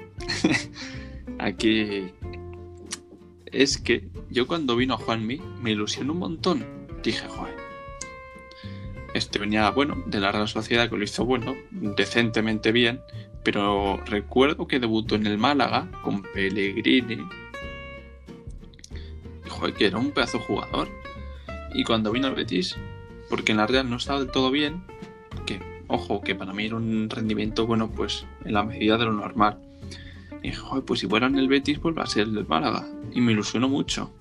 Aquí. Es que yo cuando vino Juanmi me ilusionó un montón. Dije, joder este venía, bueno, de la Real Sociedad que lo hizo, bueno, decentemente bien, pero recuerdo que debutó en el Málaga con Pellegrini. Joder, que era un pedazo jugador. Y cuando vino al Betis, porque en la Real no estaba del todo bien, que, ojo, que para mí era un rendimiento, bueno, pues en la medida de lo normal. Y joder, pues si fuera en el Betis, pues va a ser el del Málaga. Y me ilusionó mucho.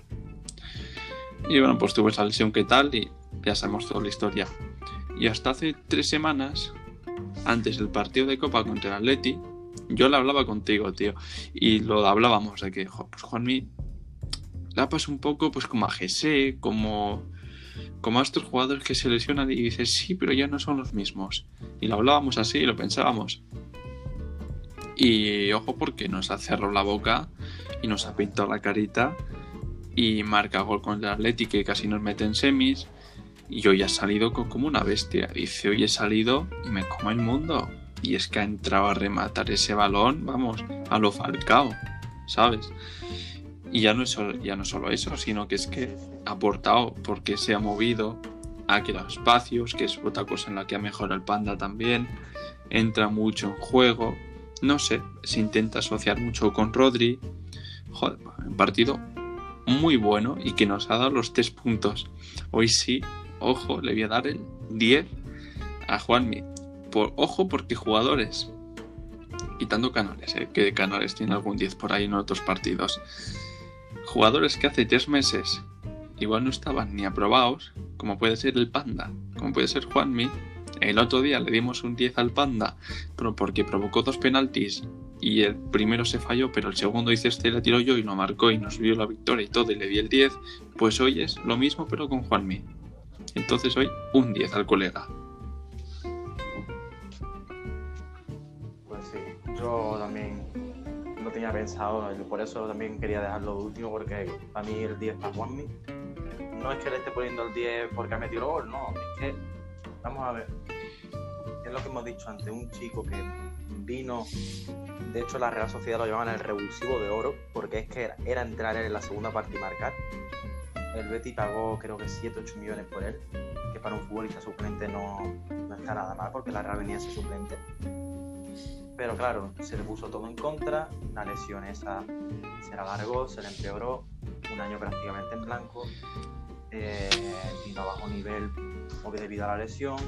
Y bueno, pues tuve esa lesión que tal y ya sabemos toda la historia. Y hasta hace tres semanas, antes del partido de Copa contra el Atleti, yo le hablaba contigo, tío. Y lo hablábamos de que, pues Juanmi, la pasa un poco pues como a GC, como, como a estos jugadores que se lesionan y dices, sí, pero ya no son los mismos. Y lo hablábamos así y lo pensábamos. Y ojo porque nos ha cerrado la boca y nos ha pintado la carita y marca gol con el Atleti que casi nos mete en semis y hoy ha salido como una bestia. Dice, hoy he salido y me como el mundo. Y es que ha entrado a rematar ese balón, vamos, a lo falcao, ¿sabes? Y ya no, es solo, ya no solo eso, sino que es que ha aportado porque se ha movido, ha quedado espacios, que es otra cosa en la que ha mejorado el panda también. Entra mucho en juego, no sé, se intenta asociar mucho con Rodri. Joder, un partido muy bueno y que nos ha dado los tres puntos. Hoy sí ojo, le voy a dar el 10 a Juanmi. Por, ojo, porque jugadores, quitando canales, eh, que canales tiene algún 10 por ahí en otros partidos. Jugadores que hace tres meses igual no estaban ni aprobados, como puede ser el Panda, como puede ser Juanmi. El otro día le dimos un 10 al Panda, pero porque provocó dos penaltis y el primero se falló, pero el segundo hice este la tiró yo y no marcó y nos vio la victoria y todo y le di el 10, pues hoy es lo mismo pero con Juanmi. Entonces hoy un 10 al colega. Pues sí, yo también no tenía pensado, por eso también quería dejarlo último, porque para mí el 10 para Juanmi. No es que le esté poniendo el 10 porque ha metido gol, no, es que, vamos a ver, es lo que hemos dicho antes, un chico que vino, de hecho la Real Sociedad lo llamaban el revulsivo de oro, porque es que era entrar en la segunda parte y marcar el Betty pagó creo que 7-8 millones por él, que para un futbolista suplente no, no está nada mal porque la Real venía a ser suplente. Pero claro, se le puso todo en contra, la lesión esa se la alargó, se le empeoró, un año prácticamente en blanco, eh, vino a bajo nivel debido a la lesión,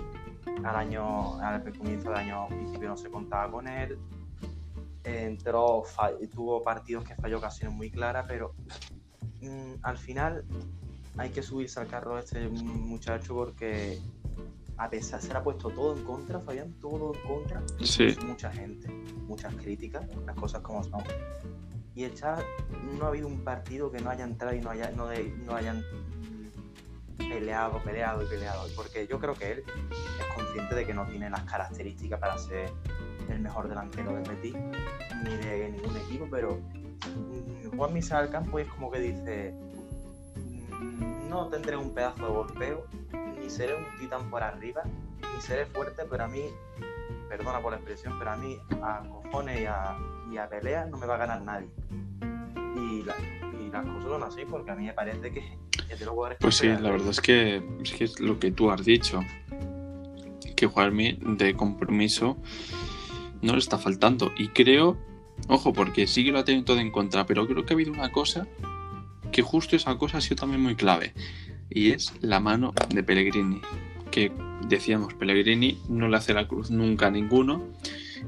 al año, al comienzo del año principio no se contaba con él, entró, tuvo partidos que falló ocasiones muy claras, pero mm, al final hay que subirse al carro de este muchacho porque a pesar se le ha puesto todo en contra, Fabián, todo en contra. Sí. Mucha gente, muchas críticas, las cosas como son. Y el no ha habido un partido que no haya entrado y no, haya, no, no hayan peleado, peleado y peleado. Porque yo creo que él es consciente de que no tiene las características para ser el mejor delantero del Betis, ni de ningún equipo, pero Juan Misa al campo y es como que dice, mm, no tendré un pedazo de golpeo, ni seré un titán por arriba, ni seré fuerte, pero a mí, perdona por la expresión, pero a mí a cojones y a, y a peleas no me va a ganar nadie. Y, las cosas son así porque a mí me parece que... pues sí, la verdad es que, es que es lo que tú has dicho, que Juanmi de compromiso no le está faltando. Y creo, ojo, porque sí que lo ha tenido todo en contra, pero creo que ha habido una cosa que justo esa cosa ha sido también muy clave y es la mano de Pellegrini. Que decíamos, Pellegrini no le hace la cruz nunca a ninguno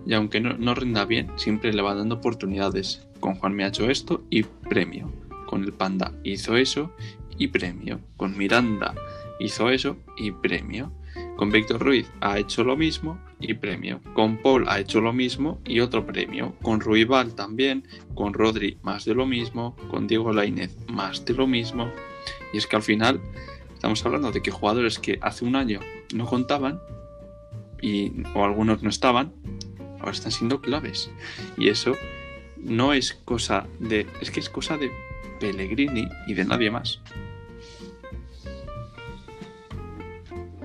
y aunque no, no rinda bien, siempre le va dando oportunidades. Con Juan me ha hecho esto y premio. Con el Panda hizo eso y premio. Con Miranda hizo eso y premio. Con Víctor Ruiz ha hecho lo mismo y premio. Con Paul ha hecho lo mismo y otro premio. Con Ruibal también. Con Rodri más de lo mismo. Con Diego Lainez más de lo mismo. Y es que al final estamos hablando de que jugadores que hace un año no contaban y, o algunos no estaban, ahora están siendo claves. Y eso no es cosa de. Es que es cosa de Pellegrini y de nadie más.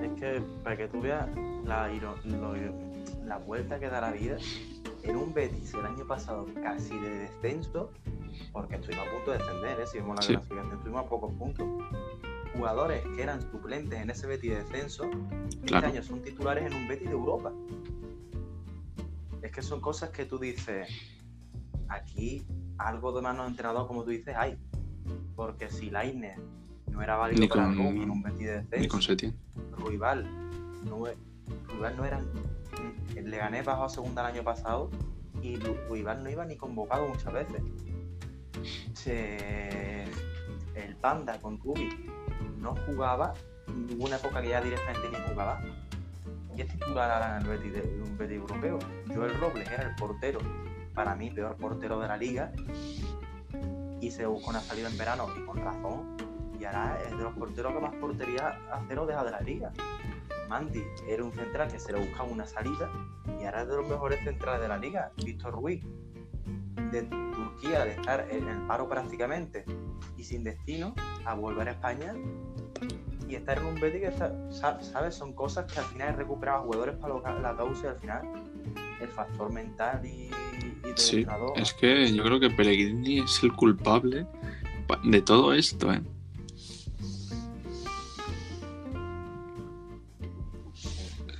Es que para que tú la, la vuelta que da la vida, en un Betis el año pasado casi de descenso, porque estuvimos a punto de descender, ¿eh? si vemos la sí. clasificación, estuvimos a pocos puntos. Jugadores que eran suplentes en ese Betis de descenso, este claro. este año son titulares en un Betis de Europa. Es que son cosas que tú dices, aquí algo de mano entrenador, como tú dices, hay. Porque si Lainez no era válido ni para con, en un Betis de descenso, ni con. Ruibal no, No era el Leganés bajó a segunda el año pasado y Ruibal no iba ni convocado muchas veces. El Panda con Rubi no jugaba ninguna época que ya directamente ni jugaba. Y es titular ahora en el Betis, de, un Betis europeo. Joel Robles era el portero, para mí, peor portero de la liga. Y se buscó una salida en verano, y con razón. Y ahora es de los porteros que más portería a cero deja de la liga. Mandy era un central que se le buscaba una salida y ahora es de los mejores centrales de la liga. Víctor Ruiz, de Turquía, de estar en el paro prácticamente y sin destino, a volver a España y estar en un Betis que, está, ¿sabes? Son cosas que al final he recuperado jugadores para la causa y al final el factor mental y, y sí, entrenador. es que yo creo que Pellegrini es el culpable de todo esto, ¿eh?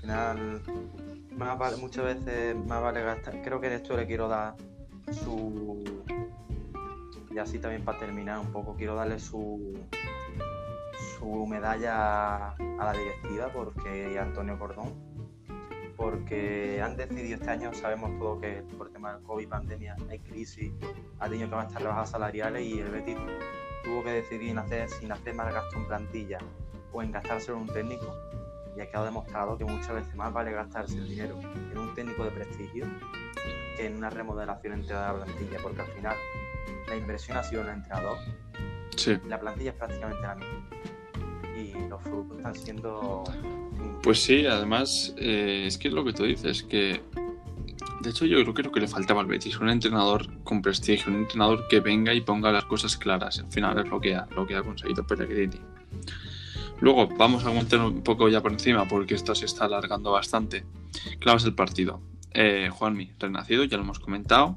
Final muchas veces más vale gastar. Creo que en esto le quiero dar su. Y así también para terminar un poco, quiero darle su su medalla a la directiva porque y a Antonio Cordón porque han decidido este año, sabemos todo que por tema del COVID, pandemia, hay crisis, ha tenido que estar rebajas salariales y el Betis tuvo que decidir en hacer, sin hacer más gasto en plantilla o en gastarse en un técnico y ha quedado demostrado que muchas veces más vale gastarse el dinero en un técnico de prestigio que en una remodelación entera de la plantilla, porque al final la inversión ha sido en el entrenador, sí. la plantilla es prácticamente la misma y los frutos están siendo... Pues sí, además eh, es que es lo que tú dices, que de hecho yo creo que lo que le faltaba al Betis, un entrenador con prestigio, un entrenador que venga y ponga las cosas claras, al final es lo que ha, lo que ha conseguido Pellegrini. Luego vamos a comentar un poco ya por encima porque esto se está alargando bastante. Claves del partido. Eh, Juanmi, renacido, ya lo hemos comentado.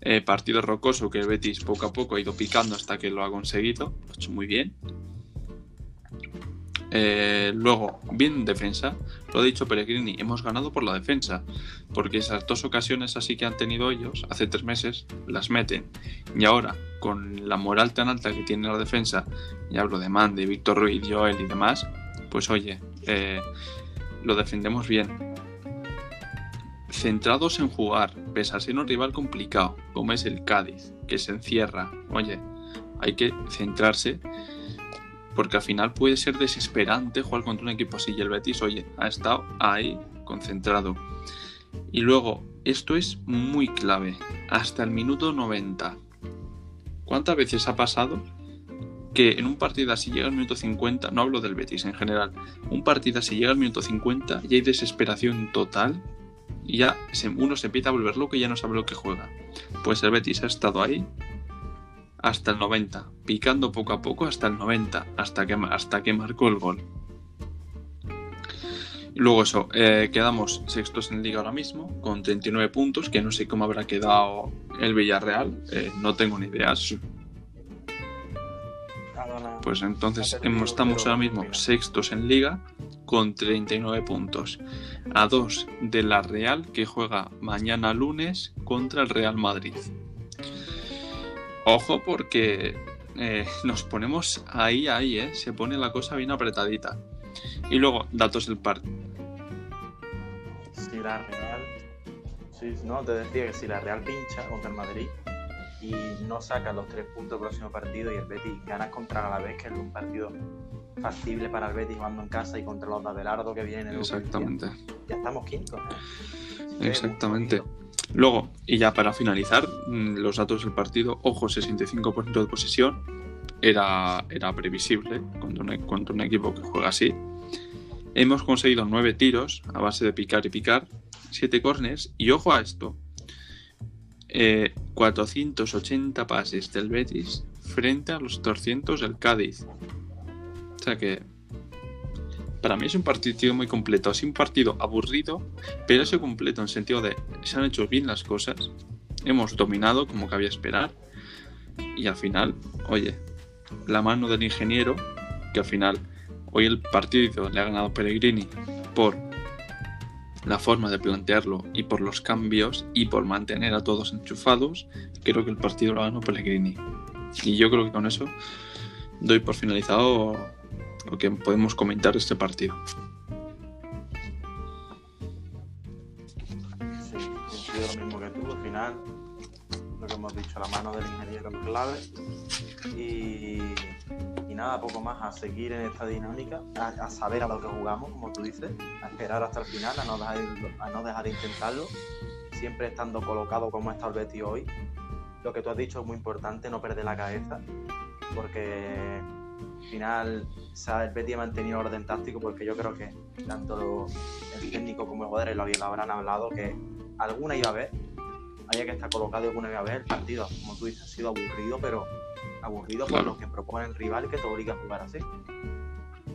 Eh, partido rocoso que el Betis poco a poco ha ido picando hasta que lo ha conseguido. Lo ha hecho muy bien. Eh, luego, bien en defensa, lo ha dicho Pellegrini, hemos ganado por la defensa, porque esas dos ocasiones así que han tenido ellos hace tres meses, las meten. Y ahora, con la moral tan alta que tiene la defensa, y hablo de Mande, Víctor Ruiz, Joel y demás, pues oye, eh, lo defendemos bien. Centrados en jugar, pese a ser un rival complicado, como es el Cádiz, que se encierra, oye, hay que centrarse porque al final puede ser desesperante jugar contra un equipo así y el Betis, oye, ha estado ahí concentrado. Y luego, esto es muy clave, hasta el minuto 90. ¿Cuántas veces ha pasado que en un partido así llega al minuto 50, no hablo del Betis en general, un partido así llega al minuto 50 y hay desesperación total y ya uno se empieza a volver loco y ya no sabe lo que juega? Pues el Betis ha estado ahí hasta el 90, picando poco a poco hasta el 90, hasta que, hasta que marcó el gol. Y luego eso, eh, quedamos sextos en liga ahora mismo, con 39 puntos, que no sé cómo habrá quedado el Villarreal, eh, no tengo ni idea. Pues entonces estamos ahora mismo sextos en liga con 39 puntos. A dos de la Real que juega mañana lunes contra el Real Madrid. Ojo porque eh, nos ponemos ahí, ahí, ¿eh? Se pone la cosa bien apretadita. Y luego, datos del partido. Si la Real... Sí, no, te decía que si la Real pincha contra el Madrid y no saca los tres puntos del próximo partido y el Betis gana contra la vez que es un partido factible para el Betis jugando en casa y contra los de Abelardo que vienen. Exactamente. Ya estamos quintos. ¿eh? Exactamente. Luego, y ya para finalizar, mm, los datos del partido, ojo, 65% de posesión, era, era previsible contra un, contra un equipo que juega así. Hemos conseguido 9 tiros a base de picar y picar, 7 corners, y ojo a esto, 480 eh, pases del Betis frente a los 200 del Cádiz. O sea que para mí es un partido muy completo. Sido un partido aburrido, pero ha completo en el sentido de se han hecho bien las cosas. Hemos dominado como cabía esperar. Y al final, oye, la mano del ingeniero, que al final hoy el partido le ha ganado Pellegrini por la forma de plantearlo y por los cambios y por mantener a todos enchufados, creo que el partido lo ganó Pellegrini. Y yo creo que con eso doy por finalizado lo que podemos comentar de este partido. Sí, lo mismo que tú. Al final, lo que hemos dicho, la mano del ingeniero clave. Y, nada, poco más, a seguir en esta dinámica, a, saber a lo que jugamos, como tú dices, a esperar hasta el final, a no dejar, a no dejar de intentarlo, siempre estando colocado como está el Betty hoy. Lo que tú has dicho es muy importante, no perder la cabeza, porque al final el Betty ha mantenido orden táctico porque yo creo que tanto el técnico como el jugadores lo, habrán hablado que alguna iba a haber, había que estar colocado y alguna iba a haber. El partido, como tú dices, ha sido aburrido, pero aburrido por lo que propone el rival que te obliga a jugar así.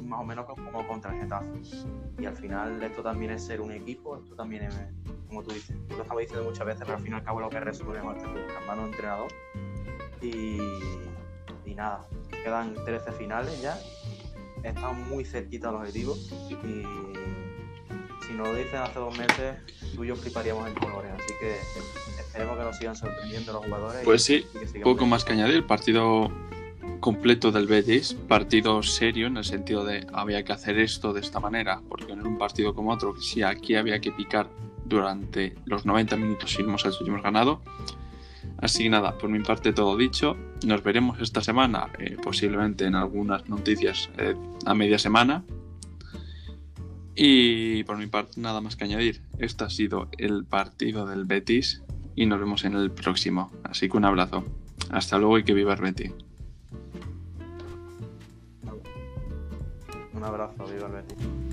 Más o menos como contra el Getafe. Y al final esto también es ser un equipo, esto también es, como tú dices, lo estaba diciendo muchas veces, pero al fin y al cabo lo que resolvemos es que mano entrenador. Y, y nada, quedan 13 finales ya. Están muy cerquita los objetivos. Y si nos lo dicen hace dos meses, tú y yo fliparíamos en colores. Así que esperemos que nos sigan sorprendiendo los jugadores. Pues sí, poco más que añadir. Partido completo del Betis, partido serio en el sentido de había que hacer esto de esta manera, porque no era un partido como otro, que si aquí había que picar durante los 90 minutos y hemos hecho y hemos ganado, Así que nada, por mi parte todo dicho. Nos veremos esta semana, eh, posiblemente en algunas noticias eh, a media semana. Y por mi parte nada más que añadir. Este ha sido el partido del Betis y nos vemos en el próximo. Así que un abrazo. Hasta luego y que viva el Betis. Un abrazo, viva el Betis.